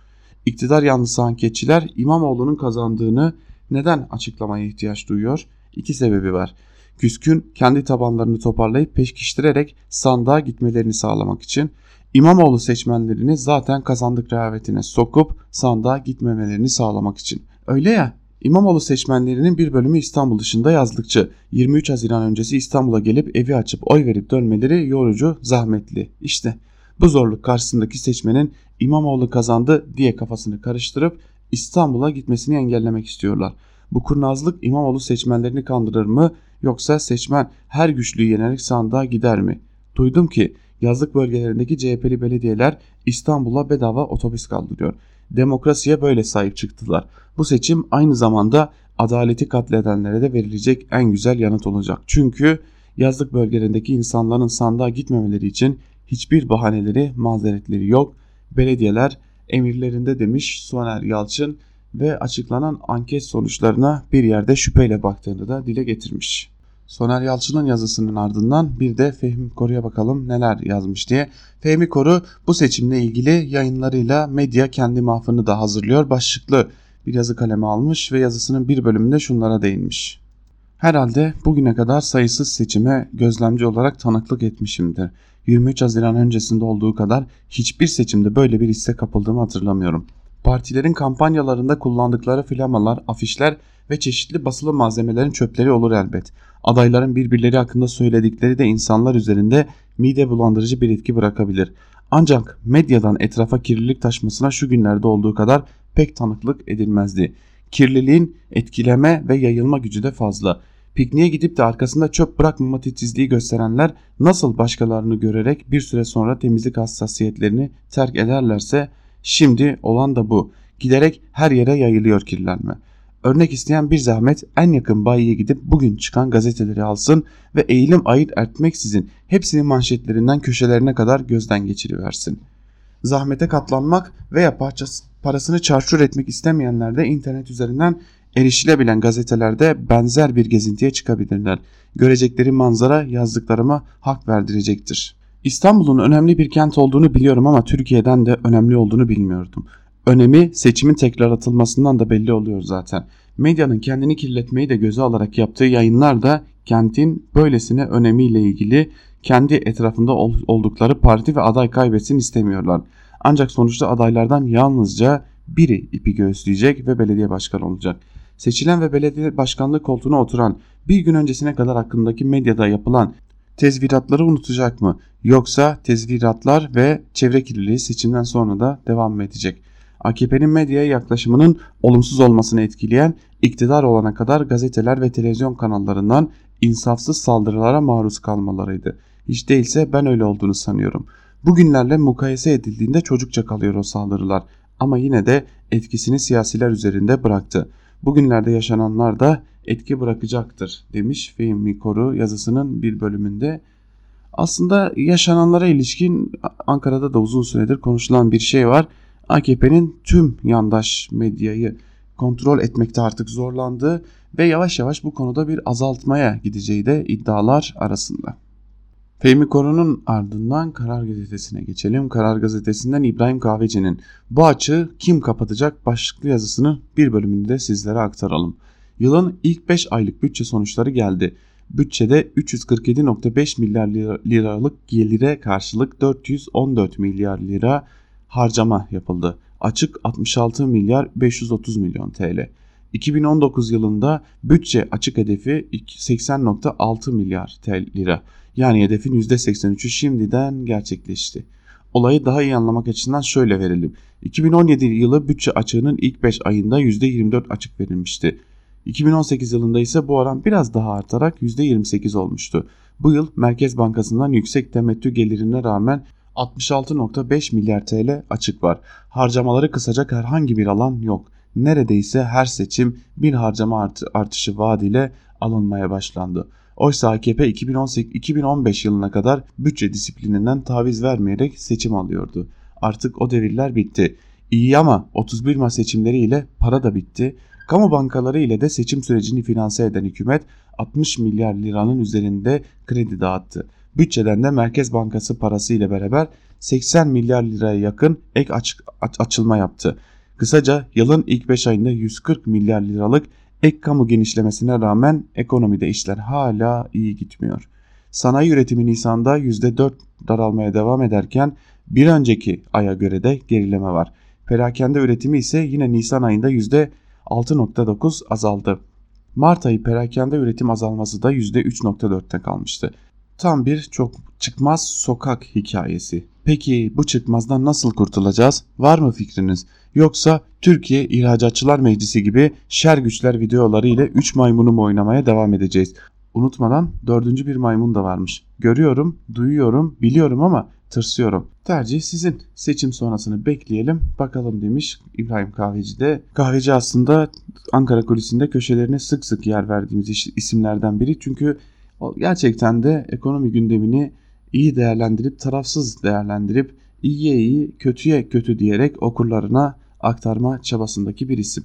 [SPEAKER 1] İktidar yanlısı anketçiler İmamoğlu'nun kazandığını neden açıklamaya ihtiyaç duyuyor? İki sebebi var. Küskün kendi tabanlarını toparlayıp peşkiştirerek sandığa gitmelerini sağlamak için İmamoğlu seçmenlerini zaten kazandık rehavetine sokup sandığa gitmemelerini sağlamak için. Öyle ya İmamoğlu seçmenlerinin bir bölümü İstanbul dışında yazlıkçı. 23 Haziran öncesi İstanbul'a gelip evi açıp oy verip dönmeleri yorucu, zahmetli. İşte bu zorluk karşısındaki seçmenin İmamoğlu kazandı diye kafasını karıştırıp İstanbul'a gitmesini engellemek istiyorlar. Bu kurnazlık İmamoğlu seçmenlerini kandırır mı yoksa seçmen her güçlüğü yenerek sandığa gider mi? Duydum ki yazlık bölgelerindeki CHP'li belediyeler İstanbul'a bedava otobüs kaldırıyor. Demokrasiye böyle sahip çıktılar. Bu seçim aynı zamanda adaleti katledenlere de verilecek en güzel yanıt olacak. Çünkü yazlık bölgelerindeki insanların sandığa gitmemeleri için hiçbir bahaneleri, mazeretleri yok. Belediyeler emirlerinde demiş Soner Yalçın ve açıklanan anket sonuçlarına bir yerde şüpheyle baktığını da dile getirmiş. Soner Yalçın'ın yazısının ardından bir de Fehmi Koru'ya bakalım neler yazmış diye. Fehmi Koru bu seçimle ilgili yayınlarıyla medya kendi mahfını da hazırlıyor. Başlıklı bir yazı kalemi almış ve yazısının bir bölümünde şunlara değinmiş. Herhalde bugüne kadar sayısız seçime gözlemci olarak tanıklık etmişimdir. 23 Haziran öncesinde olduğu kadar hiçbir seçimde böyle bir hisse kapıldığımı hatırlamıyorum. Partilerin kampanyalarında kullandıkları flamalar, afişler ve çeşitli basılı malzemelerin çöpleri olur elbet. Adayların birbirleri hakkında söyledikleri de insanlar üzerinde mide bulandırıcı bir etki bırakabilir. Ancak medyadan etrafa kirlilik taşmasına şu günlerde olduğu kadar pek tanıklık edilmezdi. Kirliliğin etkileme ve yayılma gücü de fazla. Pikniğe gidip de arkasında çöp bırakmama titizliği gösterenler nasıl başkalarını görerek bir süre sonra temizlik hassasiyetlerini terk ederlerse şimdi olan da bu. Giderek her yere yayılıyor kirlenme. Örnek isteyen bir zahmet en yakın bayiye gidip bugün çıkan gazeteleri alsın ve eğilim ayırt etmeksizin hepsinin manşetlerinden köşelerine kadar gözden geçiriversin. Zahmete katlanmak veya parçası, parasını çarçur etmek istemeyenler de internet üzerinden erişilebilen gazetelerde benzer bir gezintiye çıkabilirler. Görecekleri manzara yazdıklarıma hak verdirecektir. İstanbul'un önemli bir kent olduğunu biliyorum ama Türkiye'den de önemli olduğunu bilmiyordum. Önemi seçimin tekrar atılmasından da belli oluyor zaten. Medyanın kendini kirletmeyi de göze alarak yaptığı yayınlar da kentin böylesine önemiyle ilgili kendi etrafında oldukları parti ve aday kaybetsin istemiyorlar. Ancak sonuçta adaylardan yalnızca biri ipi göğüsleyecek ve belediye başkanı olacak. Seçilen ve belediye başkanlığı koltuğuna oturan bir gün öncesine kadar hakkındaki medyada yapılan tezviratları unutacak mı? Yoksa tezviratlar ve çevre kirliliği seçimden sonra da devam mı edecek? AKP'nin medyaya yaklaşımının olumsuz olmasını etkileyen iktidar olana kadar gazeteler ve televizyon kanallarından insafsız saldırılara maruz kalmalarıydı. Hiç değilse ben öyle olduğunu sanıyorum. Bugünlerle mukayese edildiğinde çocukça kalıyor o saldırılar ama yine de etkisini siyasiler üzerinde bıraktı. Bugünlerde yaşananlar da etki bırakacaktır demiş Fehmi yazısının bir bölümünde. Aslında yaşananlara ilişkin Ankara'da da uzun süredir konuşulan bir şey var. AKP'nin tüm yandaş medyayı kontrol etmekte artık zorlandığı ve yavaş yavaş bu konuda bir azaltmaya gideceği de iddialar arasında. Fehmi Koru'nun ardından Karar Gazetesi'ne geçelim. Karar Gazetesi'nden İbrahim Kahveci'nin bu açığı kim kapatacak başlıklı yazısını bir bölümünde sizlere aktaralım. Yılın ilk 5 aylık bütçe sonuçları geldi. Bütçede 347.5 milyar liralık gelire karşılık 414 milyar lira harcama yapıldı. Açık 66 milyar 530 milyon TL. 2019 yılında bütçe açık hedefi 80.6 milyar lira. Yani hedefin %83'ü şimdiden gerçekleşti. Olayı daha iyi anlamak açısından şöyle verelim. 2017 yılı bütçe açığının ilk 5 ayında %24 açık verilmişti. 2018 yılında ise bu oran biraz daha artarak %28 olmuştu. Bu yıl Merkez Bankası'ndan yüksek temettü gelirine rağmen 66.5 milyar TL açık var. Harcamaları kısacak herhangi bir alan yok. Neredeyse her seçim bir harcama art artışı vaadiyle alınmaya başlandı. Oysa AKP 2018-2015 yılına kadar bütçe disiplininden taviz vermeyerek seçim alıyordu. Artık o devirler bitti. İyi ama 31 Mart seçimleriyle para da bitti. Kamu bankaları ile de seçim sürecini finanse eden hükümet 60 milyar liranın üzerinde kredi dağıttı. Bütçeden de Merkez Bankası parası ile beraber 80 milyar liraya yakın ek aç, açılma yaptı. Kısaca yılın ilk 5 ayında 140 milyar liralık ek kamu genişlemesine rağmen ekonomide işler hala iyi gitmiyor. Sanayi üretimi Nisan'da %4 daralmaya devam ederken bir önceki aya göre de gerileme var. Perakende üretimi ise yine Nisan ayında %6.9 azaldı. Mart ayı perakende üretim azalması da %3.4'te kalmıştı. Tam bir çok çıkmaz sokak hikayesi. Peki bu çıkmazdan nasıl kurtulacağız? Var mı fikriniz? Yoksa Türkiye İhracatçılar Meclisi gibi şer güçler videoları ile 3 maymunu mu oynamaya devam edeceğiz? Unutmadan dördüncü bir maymun da varmış. Görüyorum, duyuyorum, biliyorum ama tırsıyorum. Tercih sizin. Seçim sonrasını bekleyelim bakalım demiş İbrahim Kahveci de. Kahveci aslında Ankara kulisinde köşelerine sık sık yer verdiğimiz isimlerden biri. Çünkü gerçekten de ekonomi gündemini iyi değerlendirip tarafsız değerlendirip iyiye iyi kötüye kötü diyerek okurlarına aktarma çabasındaki bir isim.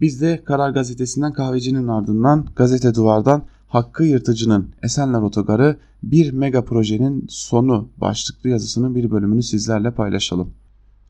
[SPEAKER 1] Biz de Karar Gazetesi'nden kahvecinin ardından Gazete Duvar'dan Hakkı Yırtıcı'nın Esenler Otogarı bir mega projenin sonu başlıklı yazısının bir bölümünü sizlerle paylaşalım.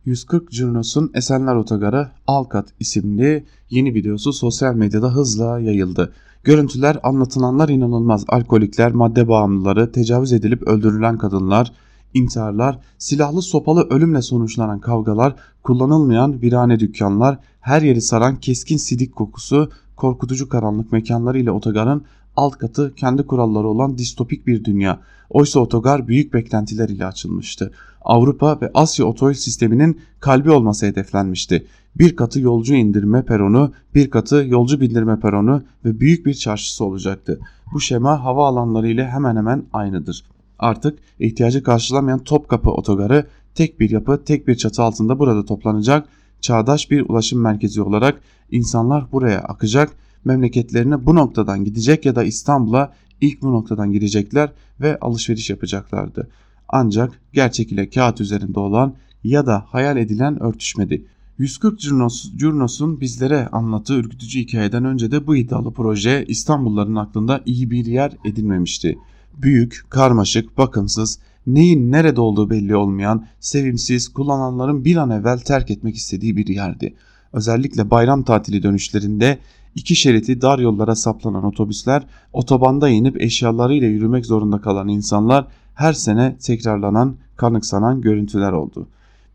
[SPEAKER 1] 140 Curnos'un Esenler Otogarı Alkat isimli yeni videosu sosyal medyada hızla yayıldı. Görüntüler anlatılanlar inanılmaz. Alkolikler, madde bağımlıları, tecavüz edilip öldürülen kadınlar, intiharlar, silahlı sopalı ölümle sonuçlanan kavgalar, kullanılmayan virane dükkanlar, her yeri saran keskin sidik kokusu, korkutucu karanlık mekanları ile otogarın alt katı kendi kuralları olan distopik bir dünya. Oysa otogar büyük beklentiler ile açılmıştı. Avrupa ve Asya otoyol sisteminin kalbi olması hedeflenmişti. Bir katı yolcu indirme peronu, bir katı yolcu bindirme peronu ve büyük bir çarşısı olacaktı. Bu şema hava alanları ile hemen hemen aynıdır. Artık ihtiyacı karşılamayan Topkapı otogarı tek bir yapı, tek bir çatı altında burada toplanacak, çağdaş bir ulaşım merkezi olarak insanlar buraya akacak, memleketlerine bu noktadan gidecek ya da İstanbul'a ilk bu noktadan girecekler ve alışveriş yapacaklardı. Ancak gerçek ile kağıt üzerinde olan ya da hayal edilen örtüşmedi. 140 Curnos, Curnos'un bizlere anlattığı ürkütücü hikayeden önce de bu iddialı proje İstanbulluların aklında iyi bir yer edinmemişti. Büyük, karmaşık, bakımsız, neyin nerede olduğu belli olmayan, sevimsiz, kullananların bir an evvel terk etmek istediği bir yerdi. Özellikle bayram tatili dönüşlerinde iki şeriti dar yollara saplanan otobüsler, otobanda inip eşyalarıyla yürümek zorunda kalan insanlar her sene tekrarlanan, kanıksanan görüntüler oldu.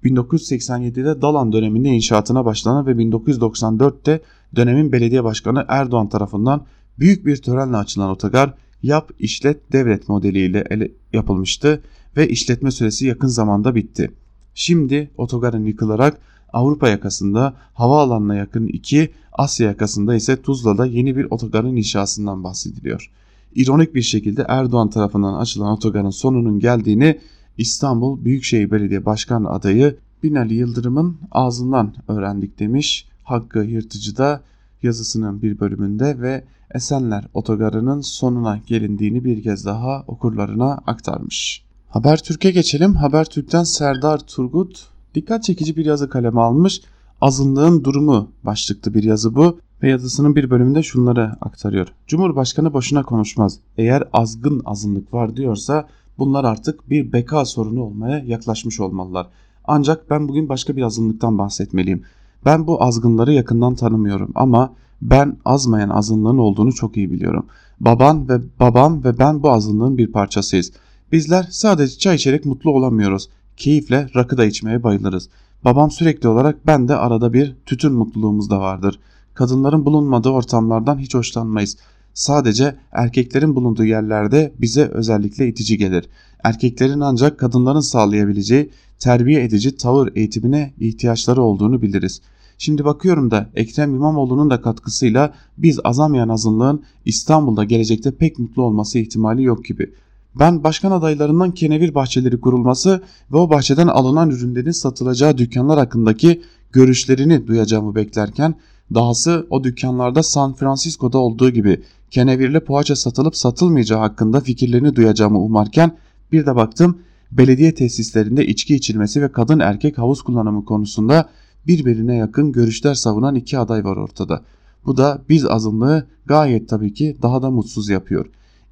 [SPEAKER 1] 1987'de Dalan döneminde inşaatına başlanan ve 1994'te dönemin belediye başkanı Erdoğan tarafından büyük bir törenle açılan otogar yap işlet devlet modeliyle ele yapılmıştı ve işletme süresi yakın zamanda bitti. Şimdi otogarın yıkılarak Avrupa yakasında havaalanına yakın iki, Asya yakasında ise Tuzla'da yeni bir otogarın inşasından bahsediliyor. İronik bir şekilde Erdoğan tarafından açılan otogarın sonunun geldiğini İstanbul Büyükşehir Belediye Başkan adayı Binali Yıldırım'ın ağzından öğrendik demiş. Hakkı Yırtıcı da yazısının bir bölümünde ve Esenler Otogarı'nın sonuna gelindiğini bir kez daha okurlarına aktarmış. Habertürk'e geçelim. Habertürk'ten Serdar Turgut dikkat çekici bir yazı kaleme almış. Azınlığın durumu başlıklı bir yazı bu ve yazısının bir bölümünde şunları aktarıyor. Cumhurbaşkanı boşuna konuşmaz. Eğer azgın azınlık var diyorsa bunlar artık bir beka sorunu olmaya yaklaşmış olmalılar. Ancak ben bugün başka bir azınlıktan bahsetmeliyim. Ben bu azgınları yakından tanımıyorum ama ben azmayan azınlığın olduğunu çok iyi biliyorum. Baban ve babam ve ben bu azınlığın bir parçasıyız. Bizler sadece çay içerek mutlu olamıyoruz. Keyifle rakı da içmeye bayılırız. Babam sürekli olarak ben de arada bir tütün mutluluğumuz da vardır. Kadınların bulunmadığı ortamlardan hiç hoşlanmayız. Sadece erkeklerin bulunduğu yerlerde bize özellikle itici gelir. Erkeklerin ancak kadınların sağlayabileceği terbiye edici tavır eğitimine ihtiyaçları olduğunu biliriz. Şimdi bakıyorum da Ekrem İmamoğlu'nun da katkısıyla biz azamayan azınlığın İstanbul'da gelecekte pek mutlu olması ihtimali yok gibi. Ben başkan adaylarından kenevir bahçeleri kurulması ve o bahçeden alınan ürünlerin satılacağı dükkanlar hakkındaki görüşlerini duyacağımı beklerken dahası o dükkanlarda San Francisco'da olduğu gibi kenevirle poğaça satılıp satılmayacağı hakkında fikirlerini duyacağımı umarken bir de baktım belediye tesislerinde içki içilmesi ve kadın erkek havuz kullanımı konusunda birbirine yakın görüşler savunan iki aday var ortada. Bu da biz azınlığı gayet tabii ki daha da mutsuz yapıyor.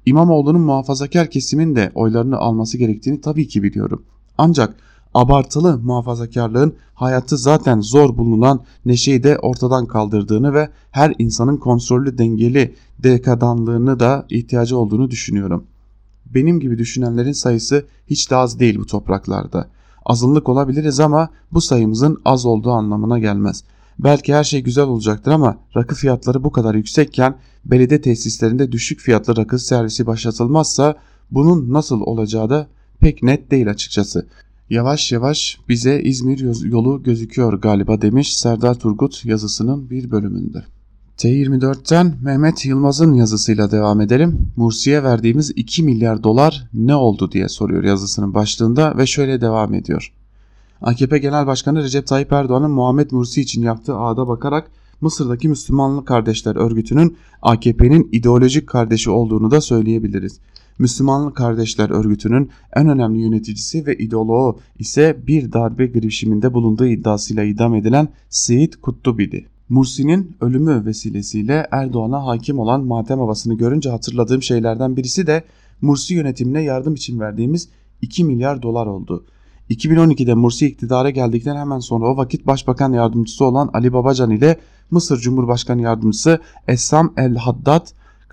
[SPEAKER 1] İmamoğlu'nun muhafazakar kesimin de oylarını alması gerektiğini tabii ki biliyorum. Ancak abartılı muhafazakarlığın hayatı zaten zor bulunan neşeyi de ortadan kaldırdığını ve her insanın kontrollü dengeli dekadanlığını da ihtiyacı olduğunu düşünüyorum. Benim gibi düşünenlerin sayısı hiç de az değil bu topraklarda. Azınlık olabiliriz ama bu sayımızın az olduğu anlamına gelmez. Belki her şey güzel olacaktır ama rakı fiyatları bu kadar yüksekken belediye tesislerinde düşük fiyatlı rakı servisi başlatılmazsa bunun nasıl olacağı da pek net değil açıkçası. Yavaş yavaş bize İzmir yolu gözüküyor galiba demiş Serdar Turgut yazısının bir bölümünde. T24'ten Mehmet Yılmaz'ın yazısıyla devam edelim. Mursi'ye verdiğimiz 2 milyar dolar ne oldu diye soruyor yazısının başlığında ve şöyle devam ediyor. AKP Genel Başkanı Recep Tayyip Erdoğan'ın Muhammed Mursi için yaptığı ağda bakarak Mısır'daki Müslümanlık Kardeşler Örgütü'nün AKP'nin ideolojik kardeşi olduğunu da söyleyebiliriz. Müslümanlık Kardeşler Örgütü'nün en önemli yöneticisi ve ideoloğu ise bir darbe girişiminde bulunduğu iddiasıyla idam edilen Seyit Kuttubi'di. Mursi'nin ölümü vesilesiyle Erdoğan'a hakim olan matem havasını görünce hatırladığım şeylerden birisi de Mursi yönetimine yardım için verdiğimiz 2 milyar dolar oldu. 2012'de Mursi iktidara geldikten hemen sonra o vakit başbakan yardımcısı olan Ali Babacan ile Mısır Cumhurbaşkanı Yardımcısı Essam El Haddad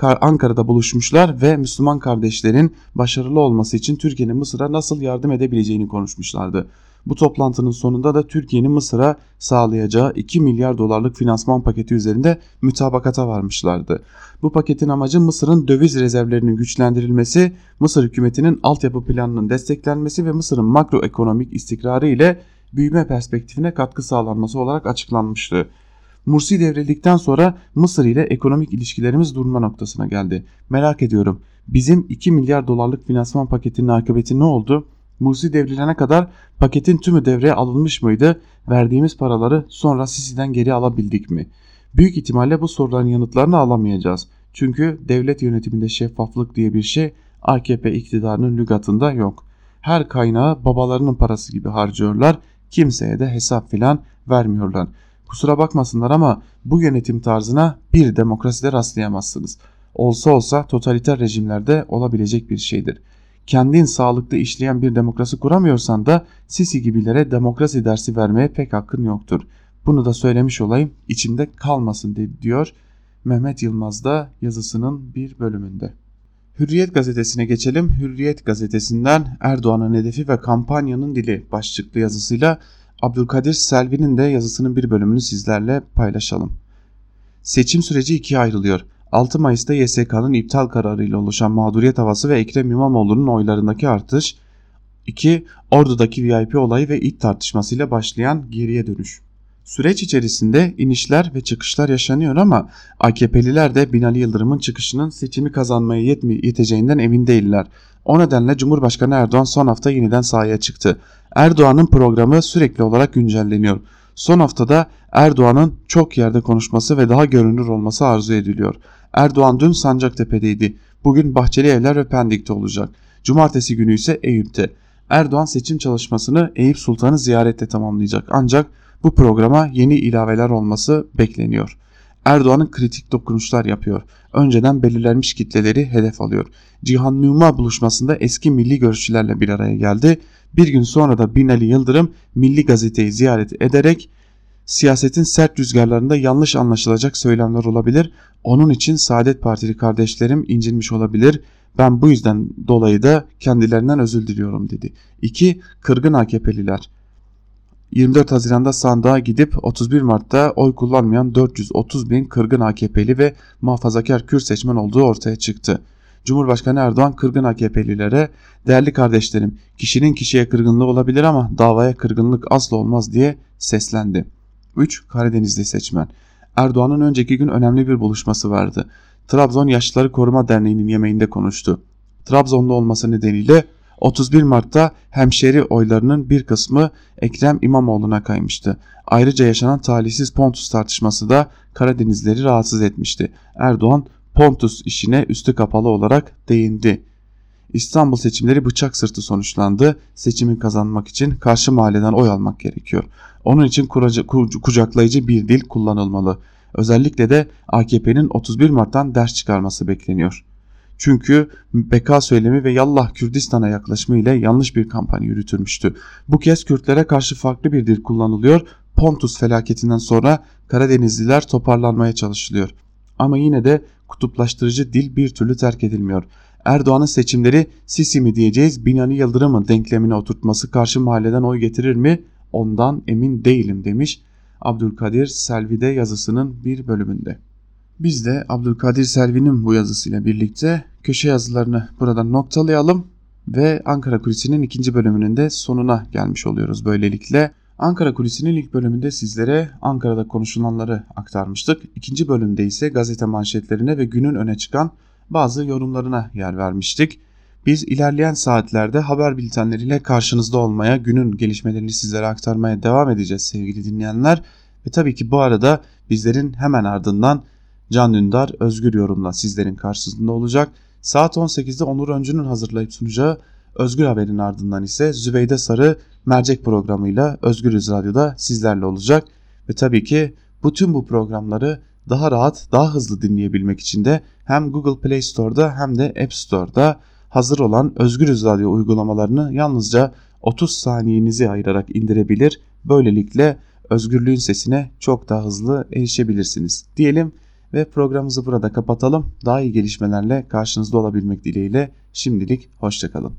[SPEAKER 1] Ankara'da buluşmuşlar ve Müslüman kardeşlerin başarılı olması için Türkiye'nin Mısır'a nasıl yardım edebileceğini konuşmuşlardı. Bu toplantının sonunda da Türkiye'nin Mısır'a sağlayacağı 2 milyar dolarlık finansman paketi üzerinde mütabakata varmışlardı. Bu paketin amacı Mısır'ın döviz rezervlerinin güçlendirilmesi, Mısır hükümetinin altyapı planının desteklenmesi ve Mısır'ın makroekonomik istikrarı ile büyüme perspektifine katkı sağlanması olarak açıklanmıştı. Mursi devrildikten sonra Mısır ile ekonomik ilişkilerimiz durma noktasına geldi. Merak ediyorum bizim 2 milyar dolarlık finansman paketinin akıbeti ne oldu? Mursi devrilene kadar paketin tümü devreye alınmış mıydı? Verdiğimiz paraları sonra Sisi'den geri alabildik mi? Büyük ihtimalle bu soruların yanıtlarını alamayacağız. Çünkü devlet yönetiminde şeffaflık diye bir şey AKP iktidarının lügatında yok. Her kaynağı babalarının parası gibi harcıyorlar. Kimseye de hesap filan vermiyorlar. Kusura bakmasınlar ama bu yönetim tarzına bir demokraside rastlayamazsınız. Olsa olsa totaliter rejimlerde olabilecek bir şeydir. Kendin sağlıklı işleyen bir demokrasi kuramıyorsan da Sisi gibilere demokrasi dersi vermeye pek hakkın yoktur. Bunu da söylemiş olayım içimde kalmasın diyor Mehmet Yılmaz da yazısının bir bölümünde. Hürriyet gazetesine geçelim. Hürriyet gazetesinden Erdoğan'ın hedefi ve kampanyanın dili başlıklı yazısıyla Abdülkadir Selvi'nin de yazısının bir bölümünü sizlerle paylaşalım. Seçim süreci ikiye ayrılıyor. 6 Mayıs'ta YSK'nın iptal kararıyla oluşan mağduriyet havası ve Ekrem İmamoğlu'nun oylarındaki artış. 2. Ordu'daki VIP olayı ve it tartışmasıyla başlayan geriye dönüş. Süreç içerisinde inişler ve çıkışlar yaşanıyor ama AKP'liler de Binali Yıldırım'ın çıkışının seçimi kazanmaya yetmi yeteceğinden emin değiller. O nedenle Cumhurbaşkanı Erdoğan son hafta yeniden sahaya çıktı. Erdoğan'ın programı sürekli olarak güncelleniyor. Son haftada Erdoğan'ın çok yerde konuşması ve daha görünür olması arzu ediliyor. Erdoğan dün Sancaktepe'deydi. Bugün Bahçeli Evler ve Pendik'te olacak. Cumartesi günü ise Eyüp'te. Erdoğan seçim çalışmasını Eyüp Sultan'ı ziyarette tamamlayacak. Ancak bu programa yeni ilaveler olması bekleniyor. Erdoğan'ın kritik dokunuşlar yapıyor. Önceden belirlenmiş kitleleri hedef alıyor. Cihan Numa buluşmasında eski milli görüşçülerle bir araya geldi. Bir gün sonra da Binali Yıldırım Milli Gazete'yi ziyaret ederek siyasetin sert rüzgarlarında yanlış anlaşılacak söylemler olabilir. Onun için Saadet Partili kardeşlerim incinmiş olabilir. Ben bu yüzden dolayı da kendilerinden özür diliyorum dedi. 2. Kırgın AKP'liler 24 Haziran'da sandığa gidip 31 Mart'ta oy kullanmayan 430 bin kırgın AKP'li ve muhafazakar Kürt seçmen olduğu ortaya çıktı. Cumhurbaşkanı Erdoğan kırgın AKP'lilere değerli kardeşlerim kişinin kişiye kırgınlığı olabilir ama davaya kırgınlık asla olmaz diye seslendi. 3. Karadenizli seçmen Erdoğan'ın önceki gün önemli bir buluşması vardı. Trabzon Yaşlıları Koruma Derneği'nin yemeğinde konuştu. Trabzonlu olması nedeniyle 31 Mart'ta hemşeri oylarının bir kısmı Ekrem İmamoğlu'na kaymıştı. Ayrıca yaşanan talihsiz Pontus tartışması da Karadenizleri rahatsız etmişti. Erdoğan Pontus işine üstü kapalı olarak değindi. İstanbul seçimleri bıçak sırtı sonuçlandı. Seçimi kazanmak için karşı mahalleden oy almak gerekiyor. Onun için kucaklayıcı bir dil kullanılmalı. Özellikle de AKP'nin 31 Mart'tan ders çıkarması bekleniyor. Çünkü beka söylemi ve Yallah Kürdistan'a yaklaşımı ile yanlış bir kampanya yürütülmüştü. Bu kez Kürtlere karşı farklı bir dil kullanılıyor. Pontus felaketinden sonra Karadenizliler toparlanmaya çalışılıyor. Ama yine de kutuplaştırıcı dil bir türlü terk edilmiyor. Erdoğan'ın seçimleri Sisi mi diyeceğiz Binali Yıldırım'ın denklemine oturtması karşı mahalleden oy getirir mi? Ondan emin değilim demiş Abdülkadir Selvi'de yazısının bir bölümünde. Biz de Abdülkadir Selvi'nin bu yazısıyla birlikte köşe yazılarını buradan noktalayalım ve Ankara Kulisi'nin ikinci bölümünün de sonuna gelmiş oluyoruz böylelikle. Ankara Kulisi'nin ilk bölümünde sizlere Ankara'da konuşulanları aktarmıştık. İkinci bölümde ise gazete manşetlerine ve günün öne çıkan bazı yorumlarına yer vermiştik. Biz ilerleyen saatlerde haber bültenleriyle karşınızda olmaya, günün gelişmelerini sizlere aktarmaya devam edeceğiz sevgili dinleyenler. Ve tabii ki bu arada bizlerin hemen ardından Can Dündar Özgür Yorum'la sizlerin karşısında olacak. Saat 18'de Onur Öncü'nün hazırlayıp sunacağı Özgür Haber'in ardından ise Zübeyde Sarı mercek programıyla Özgürüz Radyo'da sizlerle olacak. Ve tabii ki bütün bu programları daha rahat, daha hızlı dinleyebilmek için de hem Google Play Store'da hem de App Store'da hazır olan Özgürüz Radyo uygulamalarını yalnızca 30 saniyenizi ayırarak indirebilir. Böylelikle özgürlüğün sesine çok daha hızlı erişebilirsiniz. Diyelim ve programımızı burada kapatalım. Daha iyi gelişmelerle karşınızda olabilmek dileğiyle şimdilik hoşçakalın.